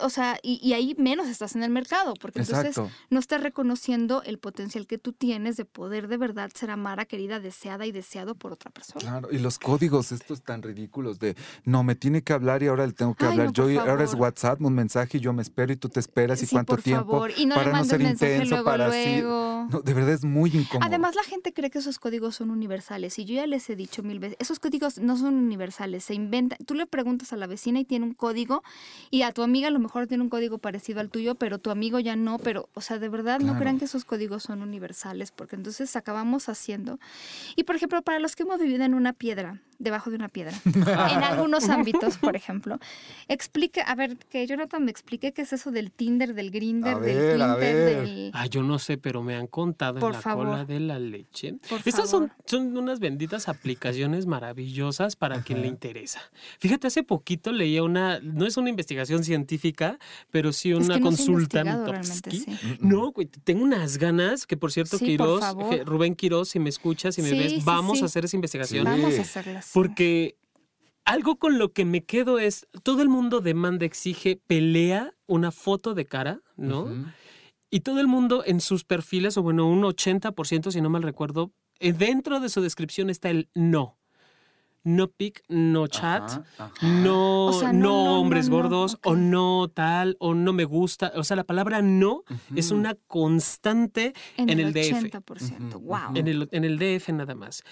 [SPEAKER 1] O sea, y, ahí menos estás en el mercado, porque entonces no estás reconociendo el potencial que tú tienes de poder de verdad ser amada, querida, deseada y deseado por otra persona.
[SPEAKER 3] Claro, y los códigos estos tan ridículos de no me tiene que hablar y ahora le tengo que hablar. yo ahora es WhatsApp, un mensaje y yo me espero y tú te esperas y cuánto tiempo
[SPEAKER 1] Y no
[SPEAKER 3] para
[SPEAKER 1] no
[SPEAKER 3] ser intenso, para
[SPEAKER 1] luego.
[SPEAKER 3] No, de verdad es muy incómodo.
[SPEAKER 1] Además la gente cree que esos códigos son universales y yo ya les he dicho mil veces, esos códigos no son universales, se inventan. Tú le preguntas a la vecina y tiene un código y a tu amiga a lo mejor tiene un código parecido al tuyo, pero tu amigo ya no, pero, o sea, de verdad no crean que esos códigos son universales, porque entonces acabamos haciendo. Y por ejemplo, para los que hemos vivido en una piedra, debajo de una piedra, en algunos ámbitos, por ejemplo, explique, a ver, que Jonathan me explique qué es eso del Tinder, del Grinder, del Twitter, del...
[SPEAKER 2] Ah, yo no sé, pero me han contado en la cola de la leche. Estas son, son unas benditas aplicaciones maravillosas para quien le interesa. Fíjate, hace poquito leía una, no es una investigación científica, pero sí una consulta. No, güey, tengo unas ganas, que por cierto, Rubén Quiroz, si me escuchas, si me ves, vamos a hacer esa investigación.
[SPEAKER 1] Vamos a hacerla.
[SPEAKER 2] Porque algo con lo que me quedo es, todo el mundo demanda, exige, pelea una foto de cara, ¿no? Y todo el mundo en sus perfiles, o bueno, un 80%, si no mal recuerdo, eh, dentro de su descripción está el no. No pic, no chat,
[SPEAKER 3] Ajá, ajá.
[SPEAKER 2] no,
[SPEAKER 1] O sea,
[SPEAKER 2] no,
[SPEAKER 1] no, no, no,
[SPEAKER 2] hombres
[SPEAKER 1] no,
[SPEAKER 2] gordos, o no tal, o no me gusta. O sea, la palabra no es una constante
[SPEAKER 1] En,
[SPEAKER 2] en
[SPEAKER 1] el,
[SPEAKER 2] el DF.
[SPEAKER 1] 80%.
[SPEAKER 3] Ujú,
[SPEAKER 1] Wow.
[SPEAKER 2] en el, en el DF nada más.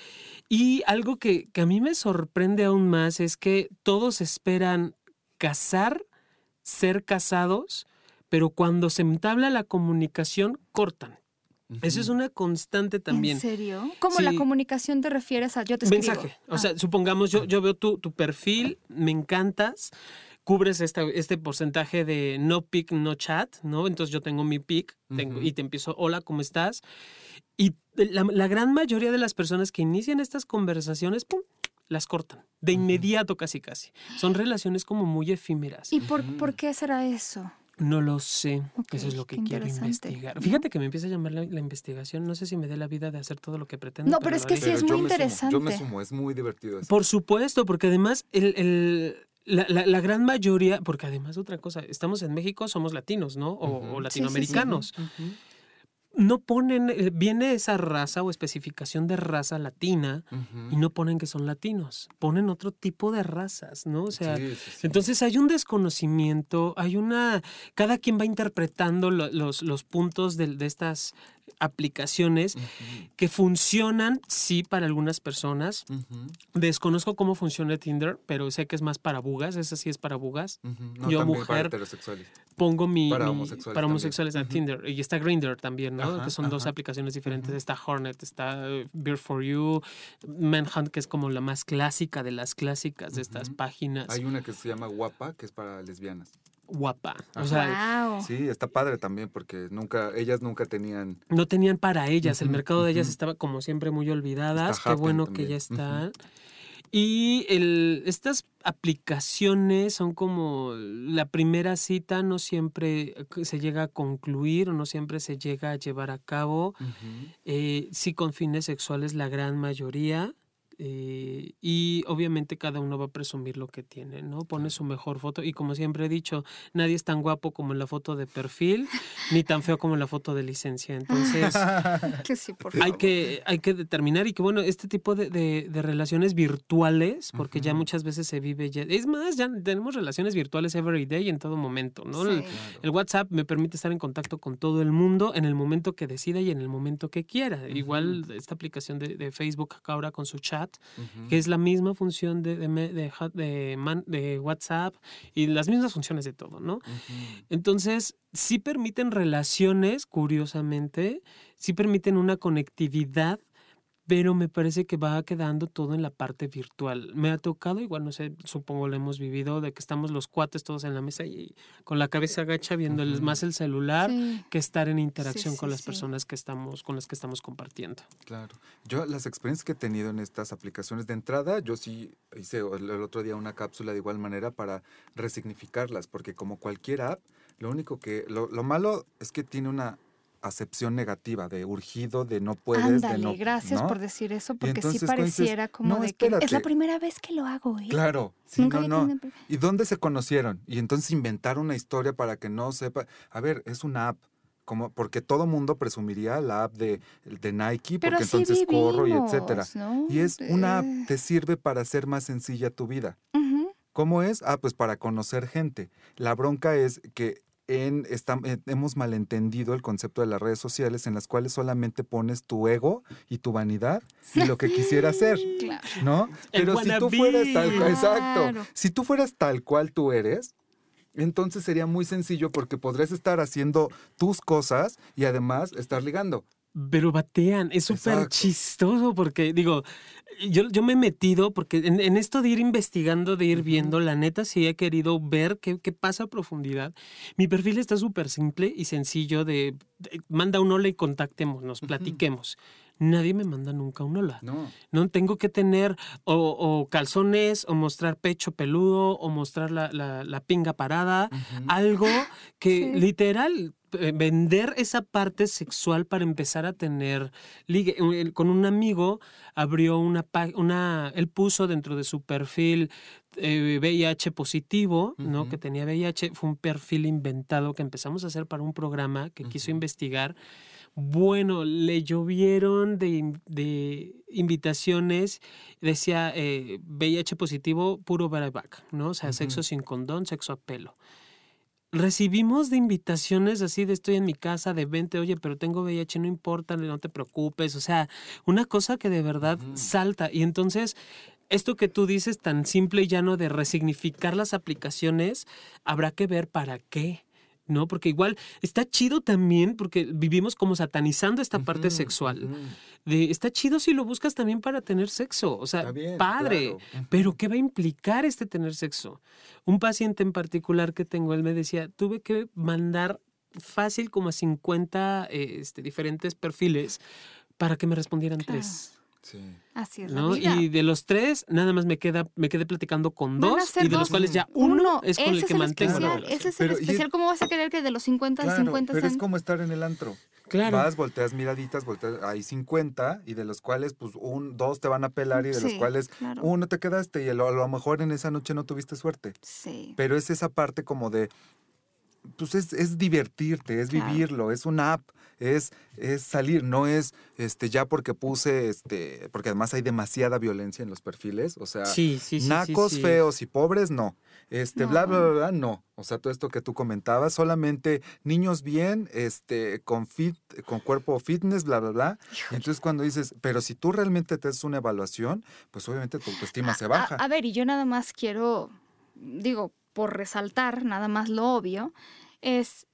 [SPEAKER 2] Y algo que, que a mí me sorprende aún más es que todos esperan casar, ser casados, pero cuando se entabla la comunicación, cortan. Eso es una constante también.
[SPEAKER 1] ¿En serio? ¿Cómo la comunicación te refieres a yo te escribo?
[SPEAKER 2] Mensaje. O
[SPEAKER 1] Ah,
[SPEAKER 2] sea, supongamos, yo, yo veo tu, tu perfil, me encantas, cubres esta- este porcentaje de no pic, no chat, ¿no? Entonces yo tengo mi pic tengo-
[SPEAKER 3] Ujú.
[SPEAKER 2] y te empiezo, hola, ¿cómo estás? Y la, la gran mayoría de las personas que inician estas conversaciones, ¡pum! las cortan. De inmediato casi casi. Son relaciones como muy efímeras.
[SPEAKER 1] ¿Y por, por qué será eso?
[SPEAKER 2] No lo sé. Eso es lo que quiero investigar. Fíjate que me empieza a llamar la, la investigación. No sé si me dé la vida de hacer todo lo que pretendo.
[SPEAKER 1] No, pero es que sí es muy
[SPEAKER 3] sumo,
[SPEAKER 1] interesante.
[SPEAKER 3] yo me sumo, es muy divertido eso.
[SPEAKER 2] Por supuesto, porque además el, el- la, la- la gran mayoría, porque además otra cosa, estamos en México, somos latinos, ¿no? O, o
[SPEAKER 1] Sí, sí, sí.
[SPEAKER 2] latinoamericanos.
[SPEAKER 3] Ujú.
[SPEAKER 2] No ponen, eh, viene esa raza o especificación de raza latina y no ponen que son latinos, ponen otro tipo de razas, ¿no? O sea,
[SPEAKER 3] Sí, sí, sí.
[SPEAKER 2] entonces hay un desconocimiento, hay una, cada quien va interpretando lo- los, los puntos de, de estas aplicaciones que funcionan, sí, para algunas personas. Desconozco cómo funciona Tinder, pero sé que es más para bugas, esa sí es para bugas.
[SPEAKER 3] No,
[SPEAKER 2] Yo,
[SPEAKER 3] para
[SPEAKER 2] mujer,
[SPEAKER 3] heterosexuales.
[SPEAKER 2] Pongo mi...
[SPEAKER 3] Para homosexuales
[SPEAKER 2] para homosexuales a. Tinder. Y está Grindr también, ¿no?
[SPEAKER 3] Ajá,
[SPEAKER 2] que son dos aplicaciones diferentes. Está Hornet, está eh, Beer for You, Manhunt, que es como la más clásica de las clásicas de estas páginas.
[SPEAKER 3] Hay una que se llama Guapa, que es para lesbianas.
[SPEAKER 2] Guapa. O sea,
[SPEAKER 1] wow.
[SPEAKER 3] Sí, está padre también porque nunca, ellas nunca tenían.
[SPEAKER 2] no tenían para ellas. El mercado de ellas estaba como siempre muy olvidadas.
[SPEAKER 3] Está
[SPEAKER 2] Qué bueno que ya
[SPEAKER 3] Ujú.
[SPEAKER 2] están. Y el, estas aplicaciones son como la primera cita, no siempre eh, se llega a concluir o no siempre se llega a llevar a cabo. Eh, sí con fines sexuales la gran mayoría. Eh, y obviamente cada uno va a presumir lo que tiene, ¿no? Pone su mejor foto y como siempre he dicho, nadie es tan guapo como en la foto de perfil, ni tan feo como en la foto de licencia. Entonces
[SPEAKER 1] Que sí, por
[SPEAKER 2] hay que, hay que determinar y que bueno, este tipo de, de- de relaciones virtuales, porque ya muchas veces se vive ya, es más, ya tenemos relaciones virtuales every day en todo momento, ¿no? El- WhatsApp me permite estar en contacto con todo el mundo en el momento que decida y en el momento que quiera. Igual esta aplicación de, de Facebook acá ahora con su chat, que es la misma función de, de, man- de WhatsApp y las mismas funciones de todo, ¿no? Entonces, sí permiten relaciones, curiosamente, sí permiten una conectividad, pero me parece que va quedando todo en la parte virtual. Me ha tocado, igual no sé, supongo lo hemos vivido, de que estamos los cuates todos en la mesa y con la cabeza agacha viendo más el celular
[SPEAKER 1] Sí.
[SPEAKER 2] que estar en interacción
[SPEAKER 1] sí,
[SPEAKER 2] con las
[SPEAKER 1] sí.
[SPEAKER 2] personas que estamos, con las que estamos compartiendo.
[SPEAKER 3] Claro. Yo las experiencias que he tenido en estas aplicaciones de entrada, yo sí hice el, el otro día una cápsula de igual manera para resignificarlas, porque como cualquier app, lo único que, lo, lo malo es que tiene una acepción negativa de urgido, de no puedes,
[SPEAKER 1] Ándale,
[SPEAKER 3] de no.
[SPEAKER 1] gracias
[SPEAKER 3] ¿no?
[SPEAKER 1] por decir eso, porque
[SPEAKER 3] entonces,
[SPEAKER 1] sí pareciera como
[SPEAKER 3] No,
[SPEAKER 1] de que es la primera vez que lo hago, ¿eh?
[SPEAKER 3] Claro, sí,
[SPEAKER 1] Nunca
[SPEAKER 3] no, no. ¿Y dónde se conocieron? Y entonces inventaron una historia para que no sepa. A ver, es una app. Como, porque todo mundo presumiría la app de, de Nike,
[SPEAKER 1] Pero
[SPEAKER 3] porque entonces corro y etcétera. Y es una app,
[SPEAKER 1] Eh,
[SPEAKER 3] te sirve para hacer más sencilla tu vida. ¿Cómo es? Ah, pues para conocer gente. La bronca es que en, eh, hemos malentendido el concepto de las redes sociales en las cuales solamente pones tu ego y tu vanidad y lo que quisiera hacer.
[SPEAKER 1] Claro.
[SPEAKER 3] ¿no?
[SPEAKER 2] El
[SPEAKER 3] Pero si tú fueras tal cual, exacto,
[SPEAKER 1] Claro.
[SPEAKER 3] si tú fueras tal cual tú eres, entonces sería muy sencillo porque podrías estar haciendo tus cosas y además estar ligando.
[SPEAKER 2] Pero batean, es súper chistoso porque, digo, yo, yo me he metido porque en, en esto de ir investigando, de ir viendo, la neta sí he querido ver qué, qué pasa a profundidad. Mi perfil está súper simple y sencillo de, de- manda un hola y contactémonos, platiquemos. Nadie me manda nunca un hola.
[SPEAKER 3] No.
[SPEAKER 2] No tengo que tener o, o calzones, o mostrar pecho peludo, o mostrar la, la- la pinga parada.
[SPEAKER 3] Ujú.
[SPEAKER 2] Algo que
[SPEAKER 1] Sí.
[SPEAKER 2] literal vender esa parte sexual para empezar a tener ligue. Con un amigo abrió una, una él puso dentro de su perfil VIH eh, positivo, ¿no? Que tenía VIH, fue un perfil inventado que empezamos a hacer para un programa que quiso investigar. Bueno, le llovieron de, invitaciones, decía eh, VIH positivo, puro bareback, ¿no? O sea, sexo sin condón, sexo a pelo recibimos de invitaciones así de estoy en mi casa, de vente, oye, pero tengo VIH, no importa, no te preocupes. O sea, una cosa que de verdad salta. Y entonces, esto que tú dices tan simple y llano de resignificar las aplicaciones, habrá que ver para qué. ¿No? Porque igual está chido también, porque vivimos como satanizando esta parte sexual. de, está chido si lo buscas también para tener sexo, o sea, padre, pero ¿qué va a implicar este tener sexo? Un paciente en particular que tengo, él me decía, tuve que mandar fácil como a 50 este, diferentes perfiles para que me respondieran tres.
[SPEAKER 1] Así es.
[SPEAKER 2] ¿no? Y de los tres, nada más me queda, me quedé platicando con dos, y de los cuales ya uno, es con el que mantengo la
[SPEAKER 1] relación. Ese es el especial. ¿Cómo vas a querer que de los 50 claro, 50
[SPEAKER 3] Pero es como estar en el antro. Claro. Vas, volteas miraditas, volteas, hay 50 y de los cuales pues un, dos te van a pelar y de los cuales uno te quedaste y a lo, mejor en esa noche no tuviste suerte.
[SPEAKER 1] Sí.
[SPEAKER 3] Pero es esa parte como de, pues es, es divertirte, es vivirlo, es una app es, es salir, no es este ya porque puse, este, porque además hay demasiada violencia en los perfiles, o sea, nacos, feos y pobres, no. Este, bla, bla, bla, no. O sea, todo esto que tú comentabas, solamente niños bien, este, con fit, con cuerpo fitness, bla, bla, bla. Entonces cuando dices, pero si tú realmente te haces una evaluación, pues obviamente tu autoestima se baja.
[SPEAKER 1] a ver, y yo nada más quiero, digo, por resaltar, nada más lo obvio, es,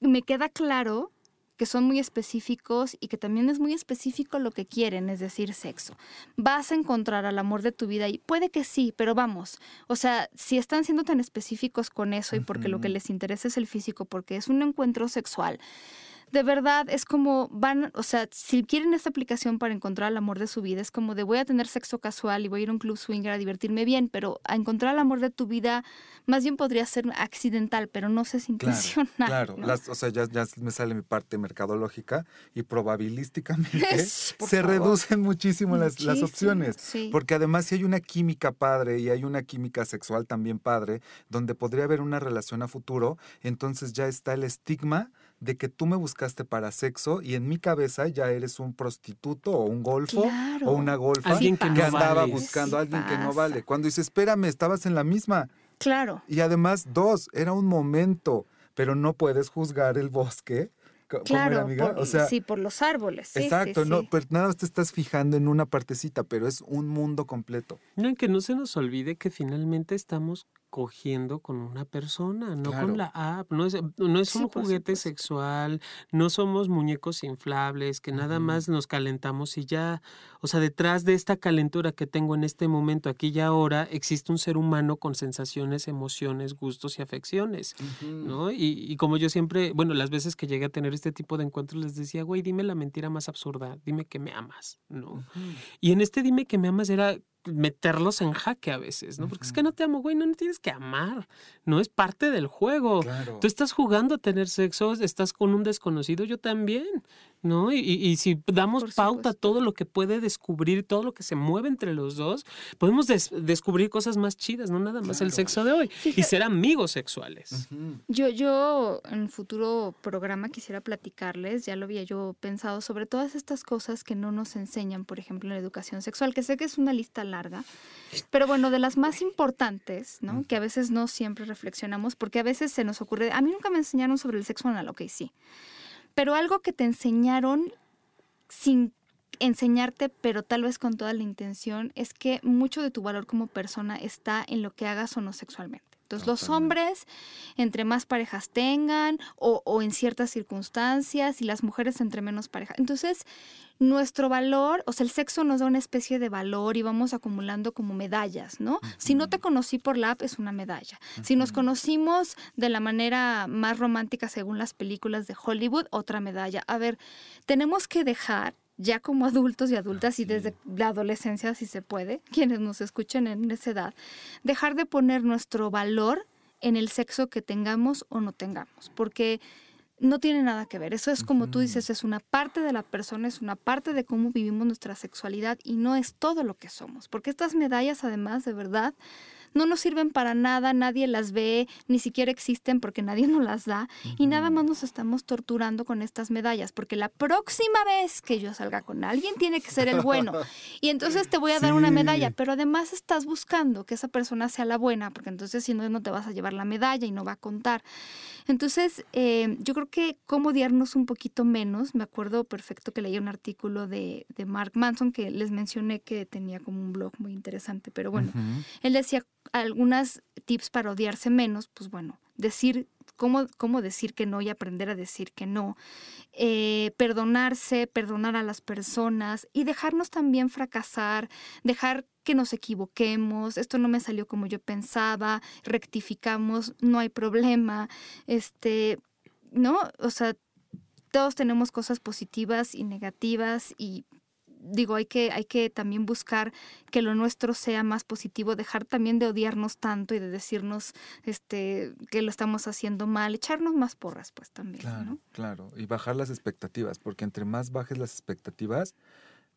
[SPEAKER 1] me queda claro que son muy específicos y que también es muy específico lo que quieren, es decir, sexo. Vas a encontrar al amor de tu vida y puede que sí, pero vamos, o sea, si están siendo tan específicos con eso y porque lo que les interesa es el físico, porque es un encuentro sexual, de verdad es como van, o sea, si quieren esta aplicación para encontrar el amor de su vida, es como de voy a tener sexo casual y voy a ir a un club swinger a divertirme bien, pero a encontrar el amor de tu vida más bien podría ser accidental, pero no sé si intencional.
[SPEAKER 3] Claro, o sea, ya, me sale mi parte mercadológica y probabilísticamente se reducen muchísimo, las, las, opciones. Porque además si hay una química padre y hay una química sexual también padre, donde podría haber una relación a futuro, entonces ya está el estigma de que tú me buscaste para sexo y en mi cabeza ya eres un prostituto o un golfo o una golfa que, andaba buscando a alguien que no vale. Cuando dices, espérame, estabas en la misma.
[SPEAKER 1] Claro.
[SPEAKER 3] Y además, dos, era un momento, pero no puedes juzgar el bosque
[SPEAKER 1] claro, amiga? o sea, sí, por los árboles.
[SPEAKER 3] exacto, no, pero nada más te estás fijando en una partecita, pero es un mundo completo.
[SPEAKER 2] No, que no se nos olvide que finalmente estamos cogiendo con una persona, no con la app. No es, no es un juguete sexual, no somos muñecos inflables, que nada más nos calentamos y ya. O sea, detrás de esta calentura que tengo en este momento, aquí y ahora, existe un ser humano con sensaciones, emociones, gustos y afecciones, ¿no? Y, y, como yo siempre, bueno, las veces que llegué a tener este tipo de encuentros les decía, güey, dime la mentira más absurda, dime que me amas, ¿no? Y en este dime que me amas era meterlos en jaque a veces, ¿no? Porque es que no te amo, güey, no, me tienes que amar, no es parte del juego. Tú estás jugando a tener sexo, estás con un desconocido, yo también, ¿no? Y, si damos pauta a todo lo que puede descubrir, todo lo que se mueve entre los dos, podemos descubrir cosas más chidas, no nada más el sexo de hoy, y ser amigos sexuales.
[SPEAKER 1] Yo, yo en futuro programa quisiera platicarles, ya lo había yo pensado, sobre todas estas cosas que no nos enseñan, por ejemplo, en la educación sexual, que sé que es una lista larga, pero bueno, de las más importantes, ¿no? Que a veces no siempre reflexionamos, porque a veces se nos ocurre, a mí nunca me enseñaron sobre el sexo anal, ok, sí pero algo que te enseñaron sin enseñarte, pero tal vez con toda la intención, es que mucho de tu valor como persona está en lo que hagas o no sexualmente. Entonces, los hombres, entre más parejas tengan o, o, en ciertas circunstancias, y las mujeres entre menos parejas. Entonces, nuestro valor, o sea, el sexo nos da una especie de valor y vamos acumulando como medallas, ¿no? Si no te conocí por la app, es una medalla. Si nos conocimos de la manera más romántica según las películas de Hollywood, otra medalla. A ver, tenemos que dejar ya como adultos y adultas y desde la adolescencia, si se puede, quienes nos escuchen en esa edad, dejar de poner nuestro valor en el sexo que tengamos o no tengamos, porque no tiene nada que ver. Eso es como tú dices, es una parte de la persona, es una parte de cómo vivimos nuestra sexualidad y no es todo lo que somos. Porque estas medallas, además, de verdad, no nos sirven para nada, nadie las ve, ni siquiera existen porque nadie nos las da y nada más nos estamos torturando con estas medallas porque la próxima vez que yo salga con alguien tiene que ser el bueno. Y entonces te voy a dar una medalla, pero además estás buscando que esa persona sea la buena porque entonces si no, no te vas a llevar la medalla y no va a contar. Entonces, eh, yo creo que cómo odiarnos un poquito menos, me acuerdo perfecto que leí un artículo de, de Mark Manson que les mencioné que tenía como un blog muy interesante, pero bueno, él decía algunas tips para odiarse menos, pues bueno, decir cómo, cómo decir que no y aprender a decir que no, eh, perdonarse, perdonar a las personas y dejarnos también fracasar, dejar que nos equivoquemos, esto no me salió como yo pensaba, rectificamos, no hay problema, este, ¿no? O sea, todos tenemos cosas positivas y negativas y digo, hay que, hay que también buscar que lo nuestro sea más positivo, dejar también de odiarnos tanto y de decirnos este, que lo estamos haciendo mal, echarnos más porras, pues también.
[SPEAKER 3] Claro, claro. Y bajar las expectativas, porque entre más bajes las expectativas,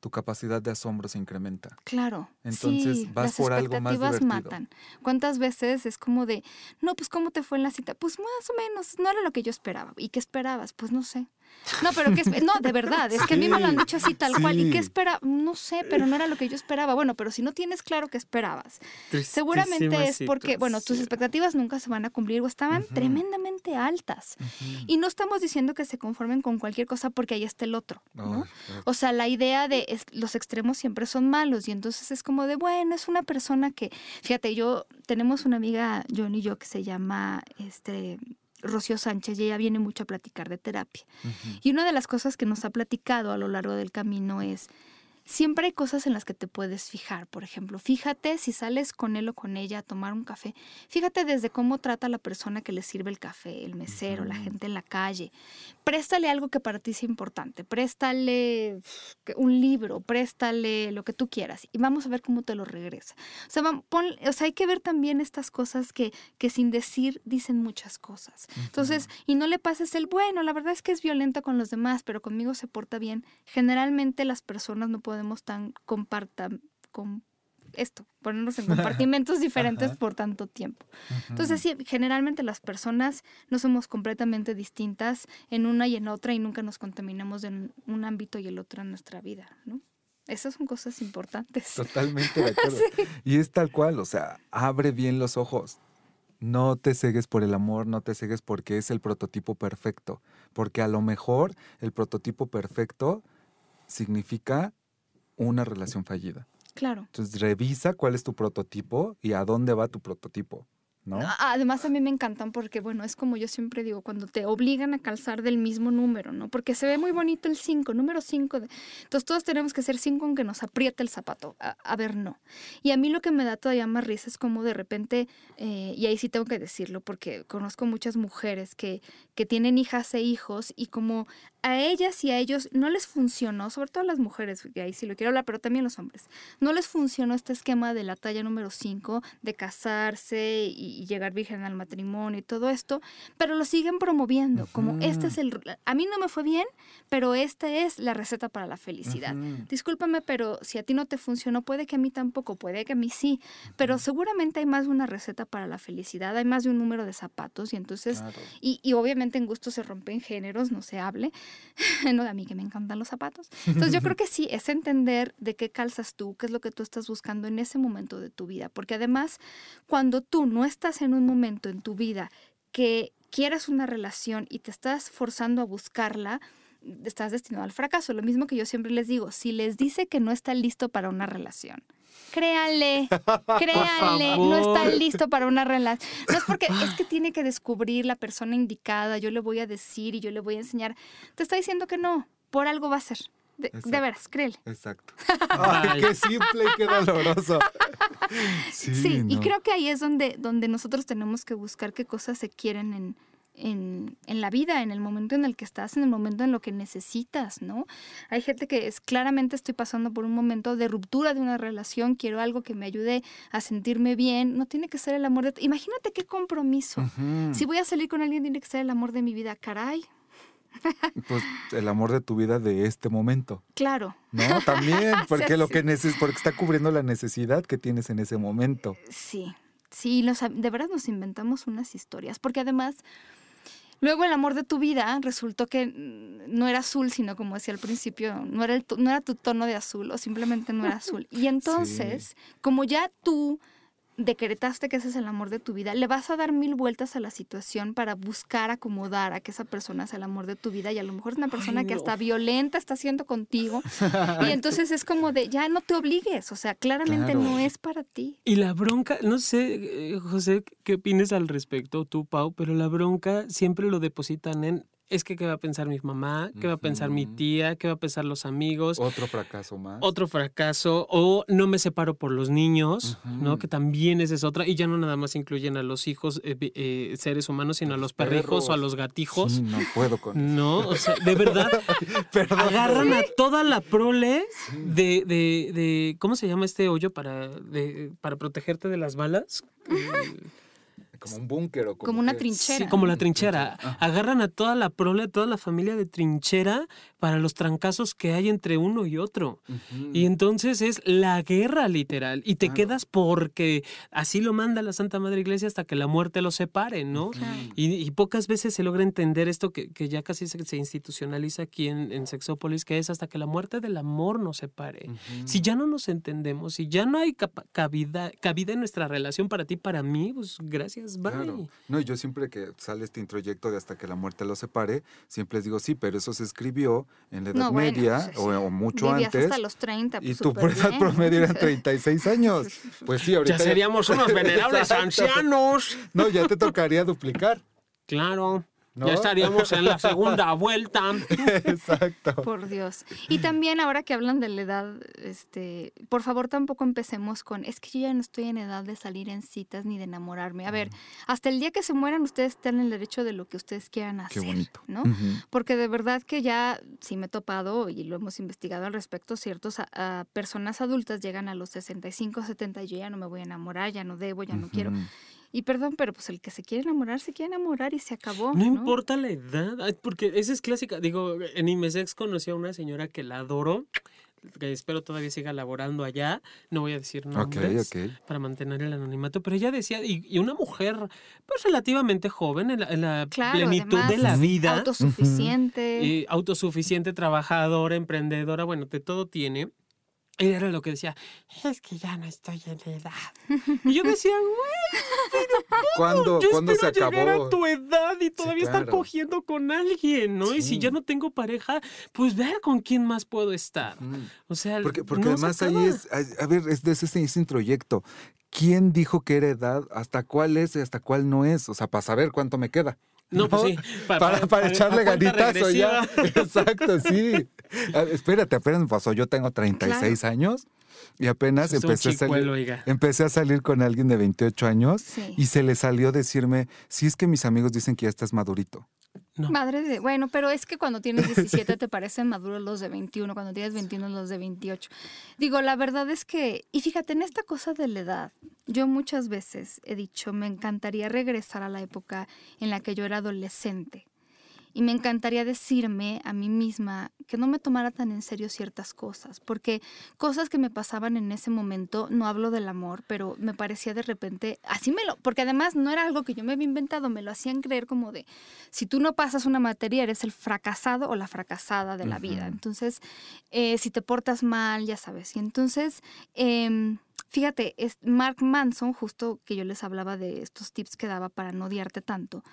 [SPEAKER 3] tu capacidad de asombro se incrementa.
[SPEAKER 1] Claro.
[SPEAKER 3] Entonces vas por algo más divertido.
[SPEAKER 1] matan. ¿Cuántas veces es como de, no, pues cómo te fue en la cita? Pues más o menos, no era lo que yo esperaba. ¿Y qué esperabas? Pues no sé. No, pero que no, de verdad, es que a mí me lo han dicho así tal cual. ¿Y qué espera? No sé, pero no era lo que yo esperaba. Bueno, pero si no tienes claro qué esperabas, seguramente es porque, bueno, tus expectativas nunca se van a cumplir o estaban tremendamente altas. Y no estamos diciendo que se conformen con cualquier cosa porque ahí está el otro, ¿no? o sea, la idea de los extremos siempre son malos y entonces es como de, bueno, es una persona que, fíjate, yo tenemos una amiga, John y yo, que se llama, este, Rocío Sánchez y ella viene mucho a platicar de terapia. Y una de las cosas que nos ha platicado a lo largo del camino es, siempre hay cosas en las que te puedes fijar. Por ejemplo, fíjate si sales con él o con ella a tomar un café. Fíjate desde cómo trata la persona que le sirve el café, el mesero, la gente en la calle. Préstale algo que para ti sea importante. Préstale un libro, préstale lo que tú quieras y vamos a ver cómo te lo regresa. O sea, o sea hay que ver también estas cosas que, que sin decir dicen muchas cosas. Entonces, y no le pases el bueno, la verdad es que es violenta con los demás, pero conmigo se porta bien. Generalmente las personas no pueden podemos tan compartan con esto, ponernos en compartimentos diferentes por tanto tiempo. Entonces, sí, generalmente las personas no somos completamente distintas en una y en otra y nunca nos contaminamos en un ámbito y el otro en nuestra vida, ¿no? Esas son cosas importantes.
[SPEAKER 3] Totalmente de acuerdo. Y es tal cual, o sea, abre bien los ojos. No te cegues por el amor, no te cegues porque es el prototipo perfecto. Porque a lo mejor el prototipo perfecto significa una relación fallida.
[SPEAKER 1] Claro.
[SPEAKER 3] Entonces revisa cuál es tu prototipo y a dónde va tu prototipo. ¿No?
[SPEAKER 1] Además a mí me encantan porque, bueno, es como yo siempre digo, cuando te obligan a calzar del mismo número, ¿no? Porque se ve muy bonito el 5, número 5. Entonces todos tenemos que ser 5 aunque nos apriete el zapato. A, ver, no. Y a mí lo que me da todavía más risa es como de repente, eh, y ahí sí tengo que decirlo, porque conozco muchas mujeres que, que tienen hijas e hijos y como a ellas y a ellos no les funcionó, sobre todo a las mujeres, y ahí sí lo quiero hablar, pero también los hombres, no les funcionó este esquema de la talla número 5, de casarse y, llegar virgen al matrimonio y todo esto, pero lo siguen promoviendo, como este es el... A mí no me fue bien, pero esta es la receta para la felicidad. Discúlpame, pero si a ti no te funcionó, puede que a mí tampoco, puede que a mí sí, pero seguramente hay más de una receta para la felicidad, hay más de un número de zapatos y entonces, y, y obviamente en gusto se rompen géneros, no se hable, no, a mí que me encantan los zapatos. Entonces yo creo que sí, es entender de qué calzas tú, qué es lo que tú estás buscando en ese momento de tu vida. Porque además, cuando tú no estás en un momento en tu vida que quieras una relación y te estás forzando a buscarla, estás destinado al fracaso. Lo mismo que yo siempre les digo, si les dice que no está listo para una relación, créanle, créanle, no está listo para una relación. No es porque es que tiene que descubrir la persona indicada, yo le voy a decir y yo le voy a enseñar. Te está diciendo que no, por algo va a ser. De, veras, créele.
[SPEAKER 3] Exacto. Ay, qué simple y qué doloroso.
[SPEAKER 1] Sí, y creo que ahí es donde, donde nosotros tenemos que buscar qué cosas se quieren en, en, en, la vida, en el momento en el que estás, en el momento en lo que necesitas, ¿no? Hay gente que es claramente estoy pasando por un momento de ruptura de una relación, quiero algo que me ayude a sentirme bien, no tiene que ser el amor de... Imagínate qué compromiso. Si voy a salir con alguien, tiene que ser el amor de mi vida, caray.
[SPEAKER 3] Pues el amor de tu vida de este momento.
[SPEAKER 1] Claro.
[SPEAKER 3] No, también, porque
[SPEAKER 1] Sí,
[SPEAKER 3] lo que neces porque está cubriendo la necesidad que tienes en ese momento.
[SPEAKER 1] Sí, sí, los, de verdad nos inventamos unas historias, porque además, luego el amor de tu vida resultó que no era azul, sino como decía al principio, no era, el no era tu tono de azul o simplemente no era azul. Y entonces, como ya tú decretaste que ese es el amor de tu vida, le vas a dar mil vueltas a la situación para buscar acomodar a que esa persona sea el amor de tu vida y a lo mejor es una persona que
[SPEAKER 2] no.
[SPEAKER 1] hasta violenta está haciendo contigo y entonces es como de ya no te obligues, o sea, claramente
[SPEAKER 3] Claro.
[SPEAKER 1] no es para ti.
[SPEAKER 2] Y la bronca, no sé, eh, José, qué opines al respecto, tú, Pau, pero la bronca siempre lo depositan en, es que qué va a pensar mi mamá, qué va a pensar mi tía, qué va a pensar los amigos,
[SPEAKER 3] Otro fracaso más.
[SPEAKER 2] otro fracaso, o no me separo por los niños, ¿no? Que también esa es otra, y ya no nada más incluyen a los hijos, eh, eh, seres humanos, sino a los perrijos o a los gatijos.
[SPEAKER 3] Sí, no puedo con
[SPEAKER 2] No, o sea, de verdad,
[SPEAKER 3] Perdón.
[SPEAKER 2] agarran a toda la prole de, de, de- ¿cómo se llama este hoyo para, de- para protegerte de las balas?
[SPEAKER 3] Como un búnker o como,
[SPEAKER 1] Como una
[SPEAKER 3] que-
[SPEAKER 1] trinchera.
[SPEAKER 2] Sí, como la trinchera.
[SPEAKER 3] Ajá.
[SPEAKER 2] Agarran a toda la prole, toda la familia de trinchera para los trancazos que hay entre uno y otro. Y entonces es la guerra literal. Y te
[SPEAKER 3] Claro.
[SPEAKER 2] quedas porque así lo manda la Santa Madre Iglesia hasta que la muerte los separe, ¿no? Y, y pocas veces se logra entender esto que, que ya casi se, se institucionaliza aquí en, en Sexópolis, que es hasta que la muerte del amor nos separe. Si ya no nos entendemos, si ya no hay cabida, cabida en nuestra relación para ti, para mí, pues gracias, bye.
[SPEAKER 3] Claro. No, y yo siempre que sale este introyecto de hasta que la muerte los separe, siempre les digo, sí, pero eso se escribió en la Edad
[SPEAKER 1] No,
[SPEAKER 3] Media o,
[SPEAKER 1] sí.
[SPEAKER 3] o mucho antes.
[SPEAKER 1] hasta los 30.
[SPEAKER 3] Y
[SPEAKER 1] pues,
[SPEAKER 3] por edad promedio eran 36 años. Pues sí, ahorita
[SPEAKER 2] Ya seríamos unos venerables ancianos.
[SPEAKER 3] No, ya te tocaría duplicar.
[SPEAKER 2] Claro.
[SPEAKER 3] ¿No?
[SPEAKER 2] Ya estaríamos en la segunda vuelta.
[SPEAKER 3] Exacto.
[SPEAKER 1] Por Dios. Y también ahora que hablan de la edad, este, por favor tampoco empecemos con, es que yo ya no estoy en edad de salir en citas ni de enamorarme. A ver, hasta el día que se mueran ustedes están en el derecho de lo que ustedes quieran hacer.
[SPEAKER 3] Qué bonito.
[SPEAKER 1] ¿no? Porque de verdad que ya sí me he topado y lo hemos investigado al respecto, ciertos a, a personas adultas llegan a los 65, 70 y yo ya no me voy a enamorar, ya no debo, ya no quiero. Y perdón, pero pues el que se quiere enamorar, se quiere enamorar y se acabó.
[SPEAKER 2] No importa la edad, porque esa es clásica. Digo, en Imesex conocí a una señora que la adoro, que espero todavía siga laborando allá. No voy a decir nombres
[SPEAKER 3] ok.
[SPEAKER 2] para mantener el anonimato, pero ella decía, y, y una mujer pues relativamente joven, en la, en la
[SPEAKER 1] Claro,
[SPEAKER 2] plenitud
[SPEAKER 1] además,
[SPEAKER 2] de la vida,
[SPEAKER 1] Autosuficiente.
[SPEAKER 2] eh, autosuficiente, trabajadora, emprendedora, bueno, de todo tiene. Ella era lo que decía, es que ya no estoy en edad. Y yo decía, güey,
[SPEAKER 3] ¿Cuándo,
[SPEAKER 2] yo
[SPEAKER 3] ¿cuándo se
[SPEAKER 2] espero llegar
[SPEAKER 3] acabó?
[SPEAKER 2] a tu edad y todavía
[SPEAKER 3] claro.
[SPEAKER 2] cogiendo con alguien, ¿no? Y si
[SPEAKER 3] Sí.
[SPEAKER 2] ya no tengo pareja, pues ver con quién más puedo estar. O sea,
[SPEAKER 3] Porque, porque
[SPEAKER 2] no se
[SPEAKER 3] además ahí es, a ver, es de ese, ese introyecto. ¿Quién dijo que era edad? ¿Hasta cuál es y hasta cuál no es? O sea, para saber cuánto me queda.
[SPEAKER 2] No, pues sí.
[SPEAKER 3] Para, para, echarle
[SPEAKER 2] a cuenta
[SPEAKER 3] ganitazo ya.
[SPEAKER 2] regresiva.
[SPEAKER 3] Exacto, sí. A- espérate, apenas me pasó. Yo tengo 36 años y apenas
[SPEAKER 2] Es
[SPEAKER 3] empecé a salir.
[SPEAKER 2] oiga.
[SPEAKER 3] Empecé a salir con alguien de 28 años
[SPEAKER 1] Sí.
[SPEAKER 3] y se le salió decirme, si es que mis amigos dicen que ya estás madurito.
[SPEAKER 2] No.
[SPEAKER 1] Madre de, bueno, pero es que cuando tienes 17 te parecen maduros los de 21, cuando tienes 21 los de 28. Digo, la verdad es que, y fíjate, en esta cosa de la edad, yo muchas veces he dicho, me encantaría regresar a la época en la que yo era adolescente. Y me encantaría decirme a mí misma que no me tomara tan en serio ciertas cosas, porque cosas que me pasaban en ese momento, no hablo del amor, pero me parecía de repente, así me lo, porque además no era algo que yo me había inventado, me lo hacían creer como de, si tú no pasas una materia, eres el fracasado o la fracasada de la vida. Entonces, eh, si te portas mal, ya sabes. Y entonces, em, fíjate, es Mark Manson, justo que yo les hablaba de estos tips que daba para no odiarte tanto,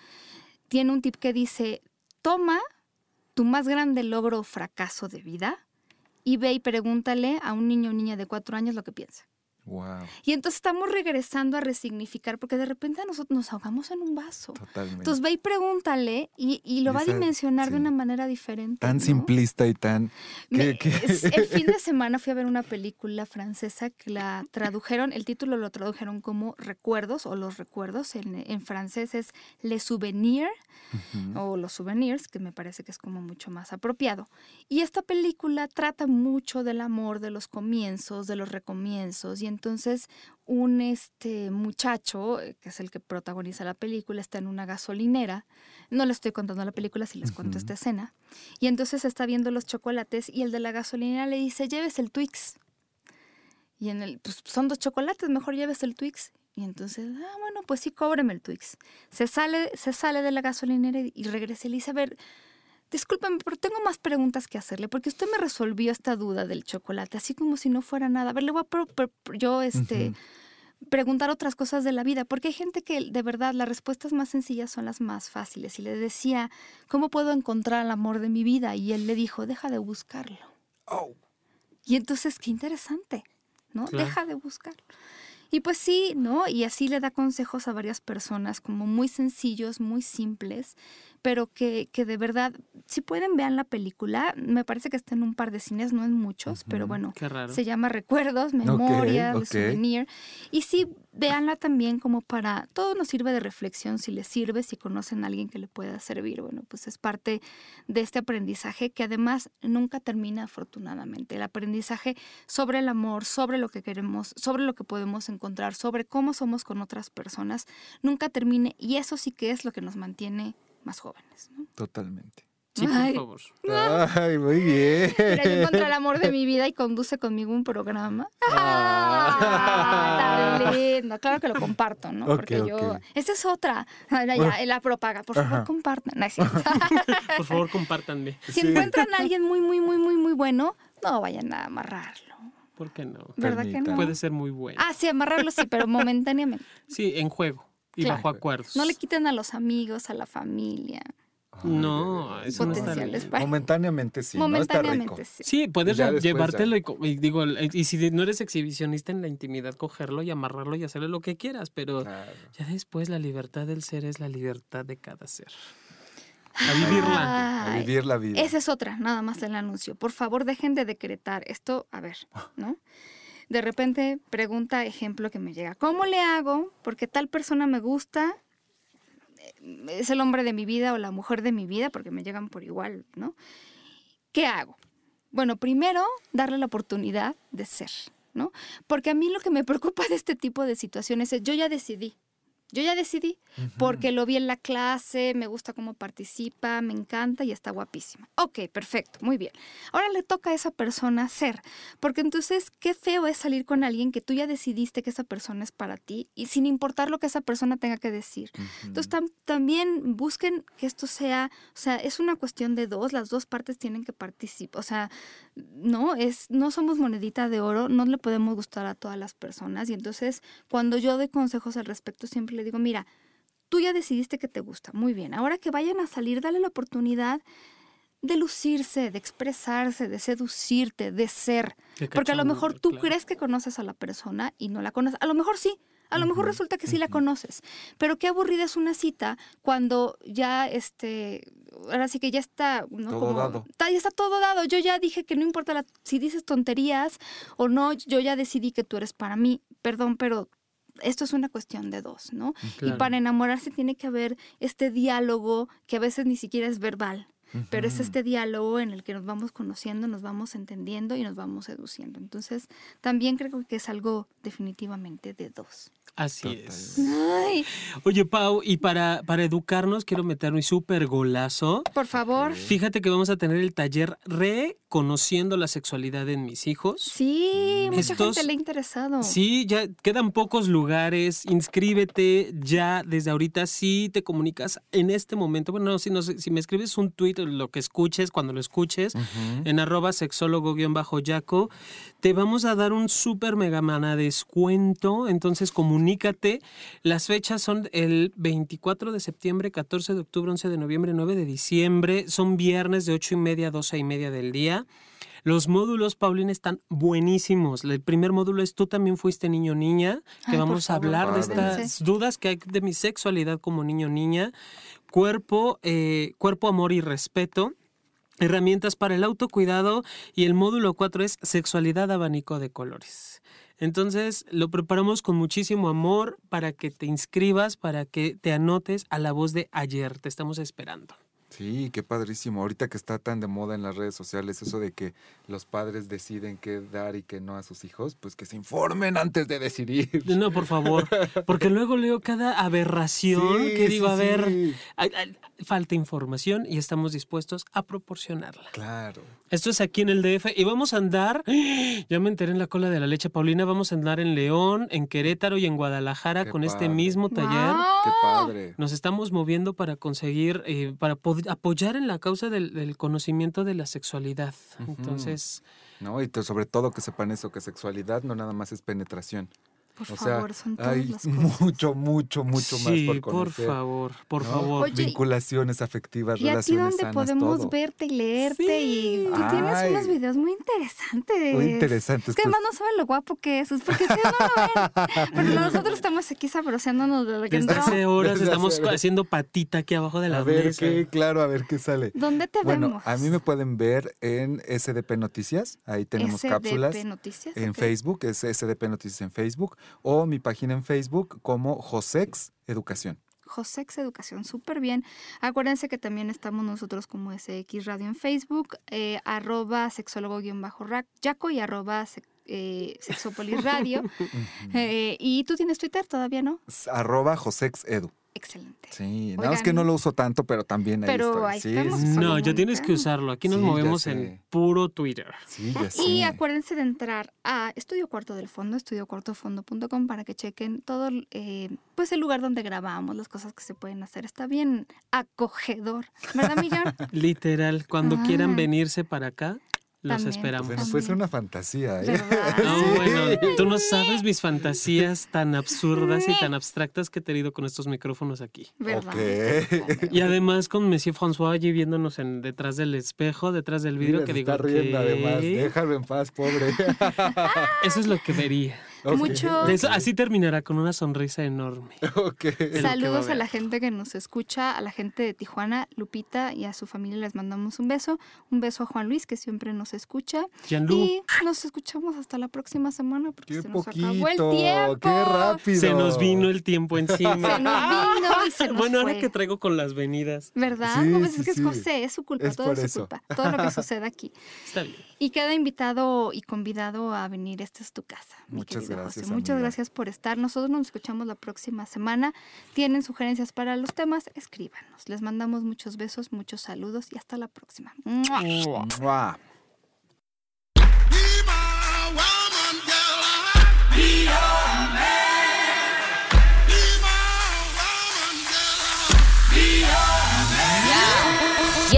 [SPEAKER 1] tiene un tip que dice, toma tu más grande logro o fracaso de vida y ve y pregúntale a un niño o niña de cuatro años lo que piensa.
[SPEAKER 3] Wow,
[SPEAKER 1] Y entonces estamos regresando a resignificar porque de repente nosotros nos ahogamos en un vaso.
[SPEAKER 3] totalmente.
[SPEAKER 1] Entonces ve y pregúntale y, y lo
[SPEAKER 3] Y
[SPEAKER 1] va a
[SPEAKER 3] esa-
[SPEAKER 1] dimensionar de
[SPEAKER 3] sí.
[SPEAKER 1] una manera diferente.
[SPEAKER 3] tan
[SPEAKER 1] ¿no?
[SPEAKER 3] simplista y tan...
[SPEAKER 1] Me-
[SPEAKER 3] que-
[SPEAKER 1] es- el fin de semana fui a ver una película francesa que la tradujeron, el título lo tradujeron como Recuerdos o Los Recuerdos, en, en francés es Les Souvenirs
[SPEAKER 3] Ujú.
[SPEAKER 1] o Los Souvenirs, que me parece que es como mucho más apropiado. Y esta película trata mucho del amor, de los comienzos, de los recomienzos, y entonces un este muchacho, eh, que es el que protagoniza la película, está en una gasolinera. No le estoy contando la película, si les cuento esta escena. Y entonces está viendo los chocolates y el de la gasolinera le dice, lleves el Twix. Y en el, pues son dos chocolates, mejor lleves el Twix. Y entonces, ah, bueno, pues sí, cóbreme el Twix. Se sale, se sale de la gasolinera y regresa y le dice, a ver, discúlpeme, pero tengo más preguntas que hacerle, porque usted me resolvió esta duda del chocolate, así como si no fuera nada. A ver, le voy a yo este, preguntar otras cosas de la vida, porque hay gente que de verdad las respuestas más sencillas son las más fáciles. Y le decía, ¿cómo puedo encontrar el amor de mi vida? Y él le dijo, deja de buscarlo. Oh. Y entonces, qué interesante, ¿no? Deja de buscarlo. Y pues sí, ¿no? Y así le da consejos a varias personas como muy sencillos, muy simples, pero que, que de verdad, si pueden vean la película, me parece que está en un par de cines, no en muchos, pero bueno, se llama Recuerdos, Memoria, de Souvenir. Y sí, véanla también como para, todo nos sirve de reflexión, si les sirve, si conocen a alguien que le pueda servir, bueno, pues es parte de este aprendizaje que además nunca termina afortunadamente. El aprendizaje sobre el amor, sobre lo que queremos, sobre lo que podemos encontrar, sobre cómo somos con otras personas, nunca termine y eso sí que es lo que nos mantiene más jóvenes. ¿no?
[SPEAKER 3] Totalmente.
[SPEAKER 2] Sí, por favor.
[SPEAKER 3] Ay, muy bien.
[SPEAKER 1] Mira, yo encontré el amor de mi vida y conduce conmigo un programa. Ah, tan lindo. Claro que lo comparto, ¿no? Porque yo. Esa es otra. Ya, la propaga. Por favor, compartan.
[SPEAKER 2] por favor, compártanme.
[SPEAKER 1] Si encuentran a alguien muy, muy, muy, muy, muy bueno, no vayan a amarrarlo.
[SPEAKER 2] ¿Por qué no?
[SPEAKER 1] ¿Verdad que no?
[SPEAKER 2] Puede ser muy bueno.
[SPEAKER 1] Ah, sí, amarrarlo sí, pero momentáneamente.
[SPEAKER 2] Sí, en juego. Y bajo acuerdos.
[SPEAKER 1] No le quiten a los amigos, a la familia.
[SPEAKER 2] no, eso no está
[SPEAKER 3] Momentáneamente sí. Momentáneamente
[SPEAKER 2] ¿no? sí. Sí, puedes llevártelo y, digo, y si no eres exhibicionista en la intimidad, cogerlo y amarrarlo y hacerle lo que quieras, pero ya después la libertad del ser es la libertad de cada ser. A vivirla.
[SPEAKER 3] a vivir la vida.
[SPEAKER 1] Esa es otra, nada más el anuncio. Por favor, dejen de decretar esto, a ver, ¿no? de repente pregunta, ejemplo que me llega, ¿cómo le hago? Porque tal persona me gusta, eh, es el hombre de mi vida o la mujer de mi vida, porque me llegan por igual, ¿no? ¿Qué hago? Bueno, primero, darle la oportunidad de ser, ¿no? Porque a mí lo que me preocupa de este tipo de situaciones es, yo ya decidí, yo ya decidí, porque lo vi en la clase, me gusta cómo participa, me encanta y está guapísima. Ok, perfecto, muy bien. Ahora le toca a esa persona ser, porque entonces qué feo es salir con alguien que tú ya decidiste que esa persona es para ti y sin importar lo que esa persona tenga que decir. Entonces también busquen que esto sea, o sea, es una cuestión de dos, las dos partes tienen que participar, o sea, no, es, no somos monedita de oro, no le podemos gustar a todas las personas y entonces cuando yo doy consejos al respecto siempre le digo, mira, tú ya decidiste que te gusta, muy bien, ahora que vayan a salir, dale la oportunidad de lucirse, de expresarse, de seducirte, de ser. Porque a lo mejor tú crees que conoces a la persona y no la conoces. A lo mejor sí, a lo mejor resulta que sí la conoces. Pero qué aburrida es una cita cuando ya, este, ahora sí que ya está,
[SPEAKER 3] Todo dado.
[SPEAKER 1] ya está todo dado. Yo ya dije que no importa si dices tonterías o no, yo ya decidí que tú eres para mí. Perdón, pero esto es una cuestión de dos, ¿no? Y para enamorarse tiene que haber este diálogo que a veces ni siquiera es verbal, pero es este diálogo en el que nos vamos conociendo, nos vamos entendiendo y nos vamos seduciendo. Entonces, también creo que es algo definitivamente de dos.
[SPEAKER 2] Así es. Oye, Pau, y para, para educarnos, quiero meter un súper golazo.
[SPEAKER 1] Por favor.
[SPEAKER 2] Fíjate que vamos a tener el taller Reconociendo la sexualidad en mis hijos.
[SPEAKER 1] Sí, mucha gente le ha interesado.
[SPEAKER 2] Sí, ya quedan pocos lugares. Inscríbete ya desde ahorita. Si te comunicas en este momento. Bueno, si, no, si me escribes un tweet, lo que escuches, cuando lo escuches, en arroba sexólogo-yaco, te vamos a dar un súper mega mana descuento. Entonces, comunícate comunícate. Las fechas son el 24 de septiembre, 14 de octubre, 11 de noviembre, 9 de diciembre. Son viernes de 8 y media a 12 y media del día. Los módulos, Paulina, están buenísimos. El primer módulo es Tú también fuiste niño niña, que vamos a hablar de estas dudas que hay de mi sexualidad como niño niña. Cuerpo, eh, cuerpo, amor y respeto. Herramientas para el autocuidado. Y el módulo 4 es Sexualidad abanico de colores. Entonces lo preparamos con muchísimo amor para que te inscribas, para que te anotes a la voz de ayer. Te estamos esperando.
[SPEAKER 3] Sí, qué padrísimo. Ahorita que está tan de moda en las redes sociales eso de que los padres deciden qué dar y qué no a sus hijos, pues que se informen antes de decidir.
[SPEAKER 2] No, por favor, porque luego leo cada aberración
[SPEAKER 3] Sí,
[SPEAKER 2] que digo,
[SPEAKER 3] sí,
[SPEAKER 2] a ver,
[SPEAKER 3] sí.
[SPEAKER 2] hay- hay- falta información y estamos dispuestos a proporcionarla.
[SPEAKER 3] Claro.
[SPEAKER 2] Esto es aquí en el DF y vamos a andar, ya me enteré en la cola de la leche Paulina, vamos a andar en León, en Querétaro y en Guadalajara
[SPEAKER 3] Qué
[SPEAKER 2] con este mismo taller.
[SPEAKER 3] Qué padre.
[SPEAKER 2] Nos estamos moviendo para conseguir, eh, para pod- apoyar en la causa del, del conocimiento de la sexualidad. Entonces,
[SPEAKER 3] ¿No? Y sobre todo que sepan eso, que sexualidad no nada más es penetración.
[SPEAKER 1] Por
[SPEAKER 3] o sea,
[SPEAKER 1] favor, son todas
[SPEAKER 3] hay
[SPEAKER 1] las cosas.
[SPEAKER 3] mucho, mucho, mucho más
[SPEAKER 2] sí,
[SPEAKER 3] por
[SPEAKER 2] por
[SPEAKER 3] conocer.
[SPEAKER 2] favor, por
[SPEAKER 3] ¿no?
[SPEAKER 2] favor.
[SPEAKER 1] Oye,
[SPEAKER 3] Vinculaciones afectivas,
[SPEAKER 1] Y a ti
[SPEAKER 3] relaciones
[SPEAKER 1] donde
[SPEAKER 3] sanas,
[SPEAKER 1] podemos
[SPEAKER 3] todo.
[SPEAKER 1] verte y leerte
[SPEAKER 2] Sí.
[SPEAKER 1] y tú tienes unos videos muy interesantes.
[SPEAKER 3] Muy interesantes.
[SPEAKER 1] Es que
[SPEAKER 3] pues,
[SPEAKER 1] además no saben lo guapo que es, es porque ustedes no lo ven. Pero nosotros estamos aquí sabroseándonos desde que
[SPEAKER 2] Desde hace horas
[SPEAKER 3] Desde
[SPEAKER 2] estamos
[SPEAKER 3] hace-
[SPEAKER 2] haciendo patita aquí abajo de la
[SPEAKER 3] a ver
[SPEAKER 2] mesa.
[SPEAKER 3] qué, claro, a ver qué sale.
[SPEAKER 1] ¿Dónde te
[SPEAKER 3] Bueno,
[SPEAKER 1] vemos?
[SPEAKER 3] a mí me pueden ver en SDP Noticias, ahí tenemos
[SPEAKER 1] SDP
[SPEAKER 3] cápsulas.
[SPEAKER 1] Noticias.
[SPEAKER 3] En
[SPEAKER 1] ok.
[SPEAKER 3] Facebook, es SDP Noticias en Facebook, o mi página en Facebook como Josex Educación.
[SPEAKER 1] Josex Educación, súper bien. Acuérdense que también estamos nosotros como SX Radio en Facebook, eh, arroba sexólogo-yaco y arroba se- eh, Radio. Eh, y tú tienes Twitter todavía, ¿no?
[SPEAKER 3] Arroba Josex Edu.
[SPEAKER 1] Excelente.
[SPEAKER 3] Sí, nada más que
[SPEAKER 1] Oigan.
[SPEAKER 3] no lo uso tanto, pero también ahí
[SPEAKER 1] Pero
[SPEAKER 3] estoy.
[SPEAKER 1] ahí
[SPEAKER 3] sí,
[SPEAKER 1] estamos.
[SPEAKER 2] No, ya tienes que usarlo. Aquí nos
[SPEAKER 3] Sí,
[SPEAKER 2] movemos en puro Twitter.
[SPEAKER 3] Sí, ya sé.
[SPEAKER 1] Y acuérdense de entrar a Estudio Cuarto del Fondo, estudiocuartofondo.com para que chequen todo eh, pues el lugar donde grabamos, las cosas que se pueden hacer. Está bien acogedor, ¿verdad, Millón?
[SPEAKER 2] Literal, cuando quieran
[SPEAKER 1] Ah.
[SPEAKER 2] venirse para acá, los
[SPEAKER 1] También.
[SPEAKER 2] esperamos.
[SPEAKER 3] Bueno, puede ser una fantasía, ¿eh?
[SPEAKER 2] No, bueno, tú no sabes mis fantasías tan absurdas y tan abstractas que he tenido con estos micrófonos aquí.
[SPEAKER 1] ¿Verdad?
[SPEAKER 3] Ok.
[SPEAKER 2] Y además con Monsieur François allí viéndonos en, detrás del espejo, detrás del vidrio,
[SPEAKER 3] Mira,
[SPEAKER 2] que digo
[SPEAKER 3] está riendo
[SPEAKER 2] que
[SPEAKER 3] además. Déjalo en paz, pobre.
[SPEAKER 2] eso es lo que vería.
[SPEAKER 1] Mucho-
[SPEAKER 2] De eso- así terminará con una sonrisa enorme. A
[SPEAKER 1] Saludos a la gente que nos escucha, a la gente de Tijuana, Lupita y a su familia les mandamos un beso. Un beso a Juan Luis que siempre nos escucha. Y nos escuchamos hasta la próxima semana porque
[SPEAKER 3] Qué
[SPEAKER 1] se nos
[SPEAKER 3] poquito,
[SPEAKER 1] acabó el tiempo.
[SPEAKER 3] qué rápido.
[SPEAKER 2] se nos vino el tiempo encima.
[SPEAKER 1] Se nos vino y se nos
[SPEAKER 2] bueno, ahora que traigo con las venidas.
[SPEAKER 1] ¿Verdad?
[SPEAKER 3] Sí,
[SPEAKER 1] no, pues
[SPEAKER 3] sí,
[SPEAKER 1] es que
[SPEAKER 3] sí.
[SPEAKER 1] es José, es su culpa,
[SPEAKER 3] Es
[SPEAKER 1] todo
[SPEAKER 3] por
[SPEAKER 1] es su
[SPEAKER 3] eso.
[SPEAKER 1] culpa, todo lo que sucede aquí.
[SPEAKER 2] Está bien.
[SPEAKER 1] Y queda invitado y convidado a venir, esta es tu casa. mi
[SPEAKER 3] Muchas
[SPEAKER 1] querido
[SPEAKER 3] gracias,
[SPEAKER 1] José. Muchas
[SPEAKER 3] amiga.
[SPEAKER 1] gracias por estar. Nosotros nos escuchamos la próxima semana. Tienen sugerencias para los temas, escríbanos. Les mandamos muchos besos, muchos saludos y hasta la próxima. ¡Mua!
[SPEAKER 3] Mua.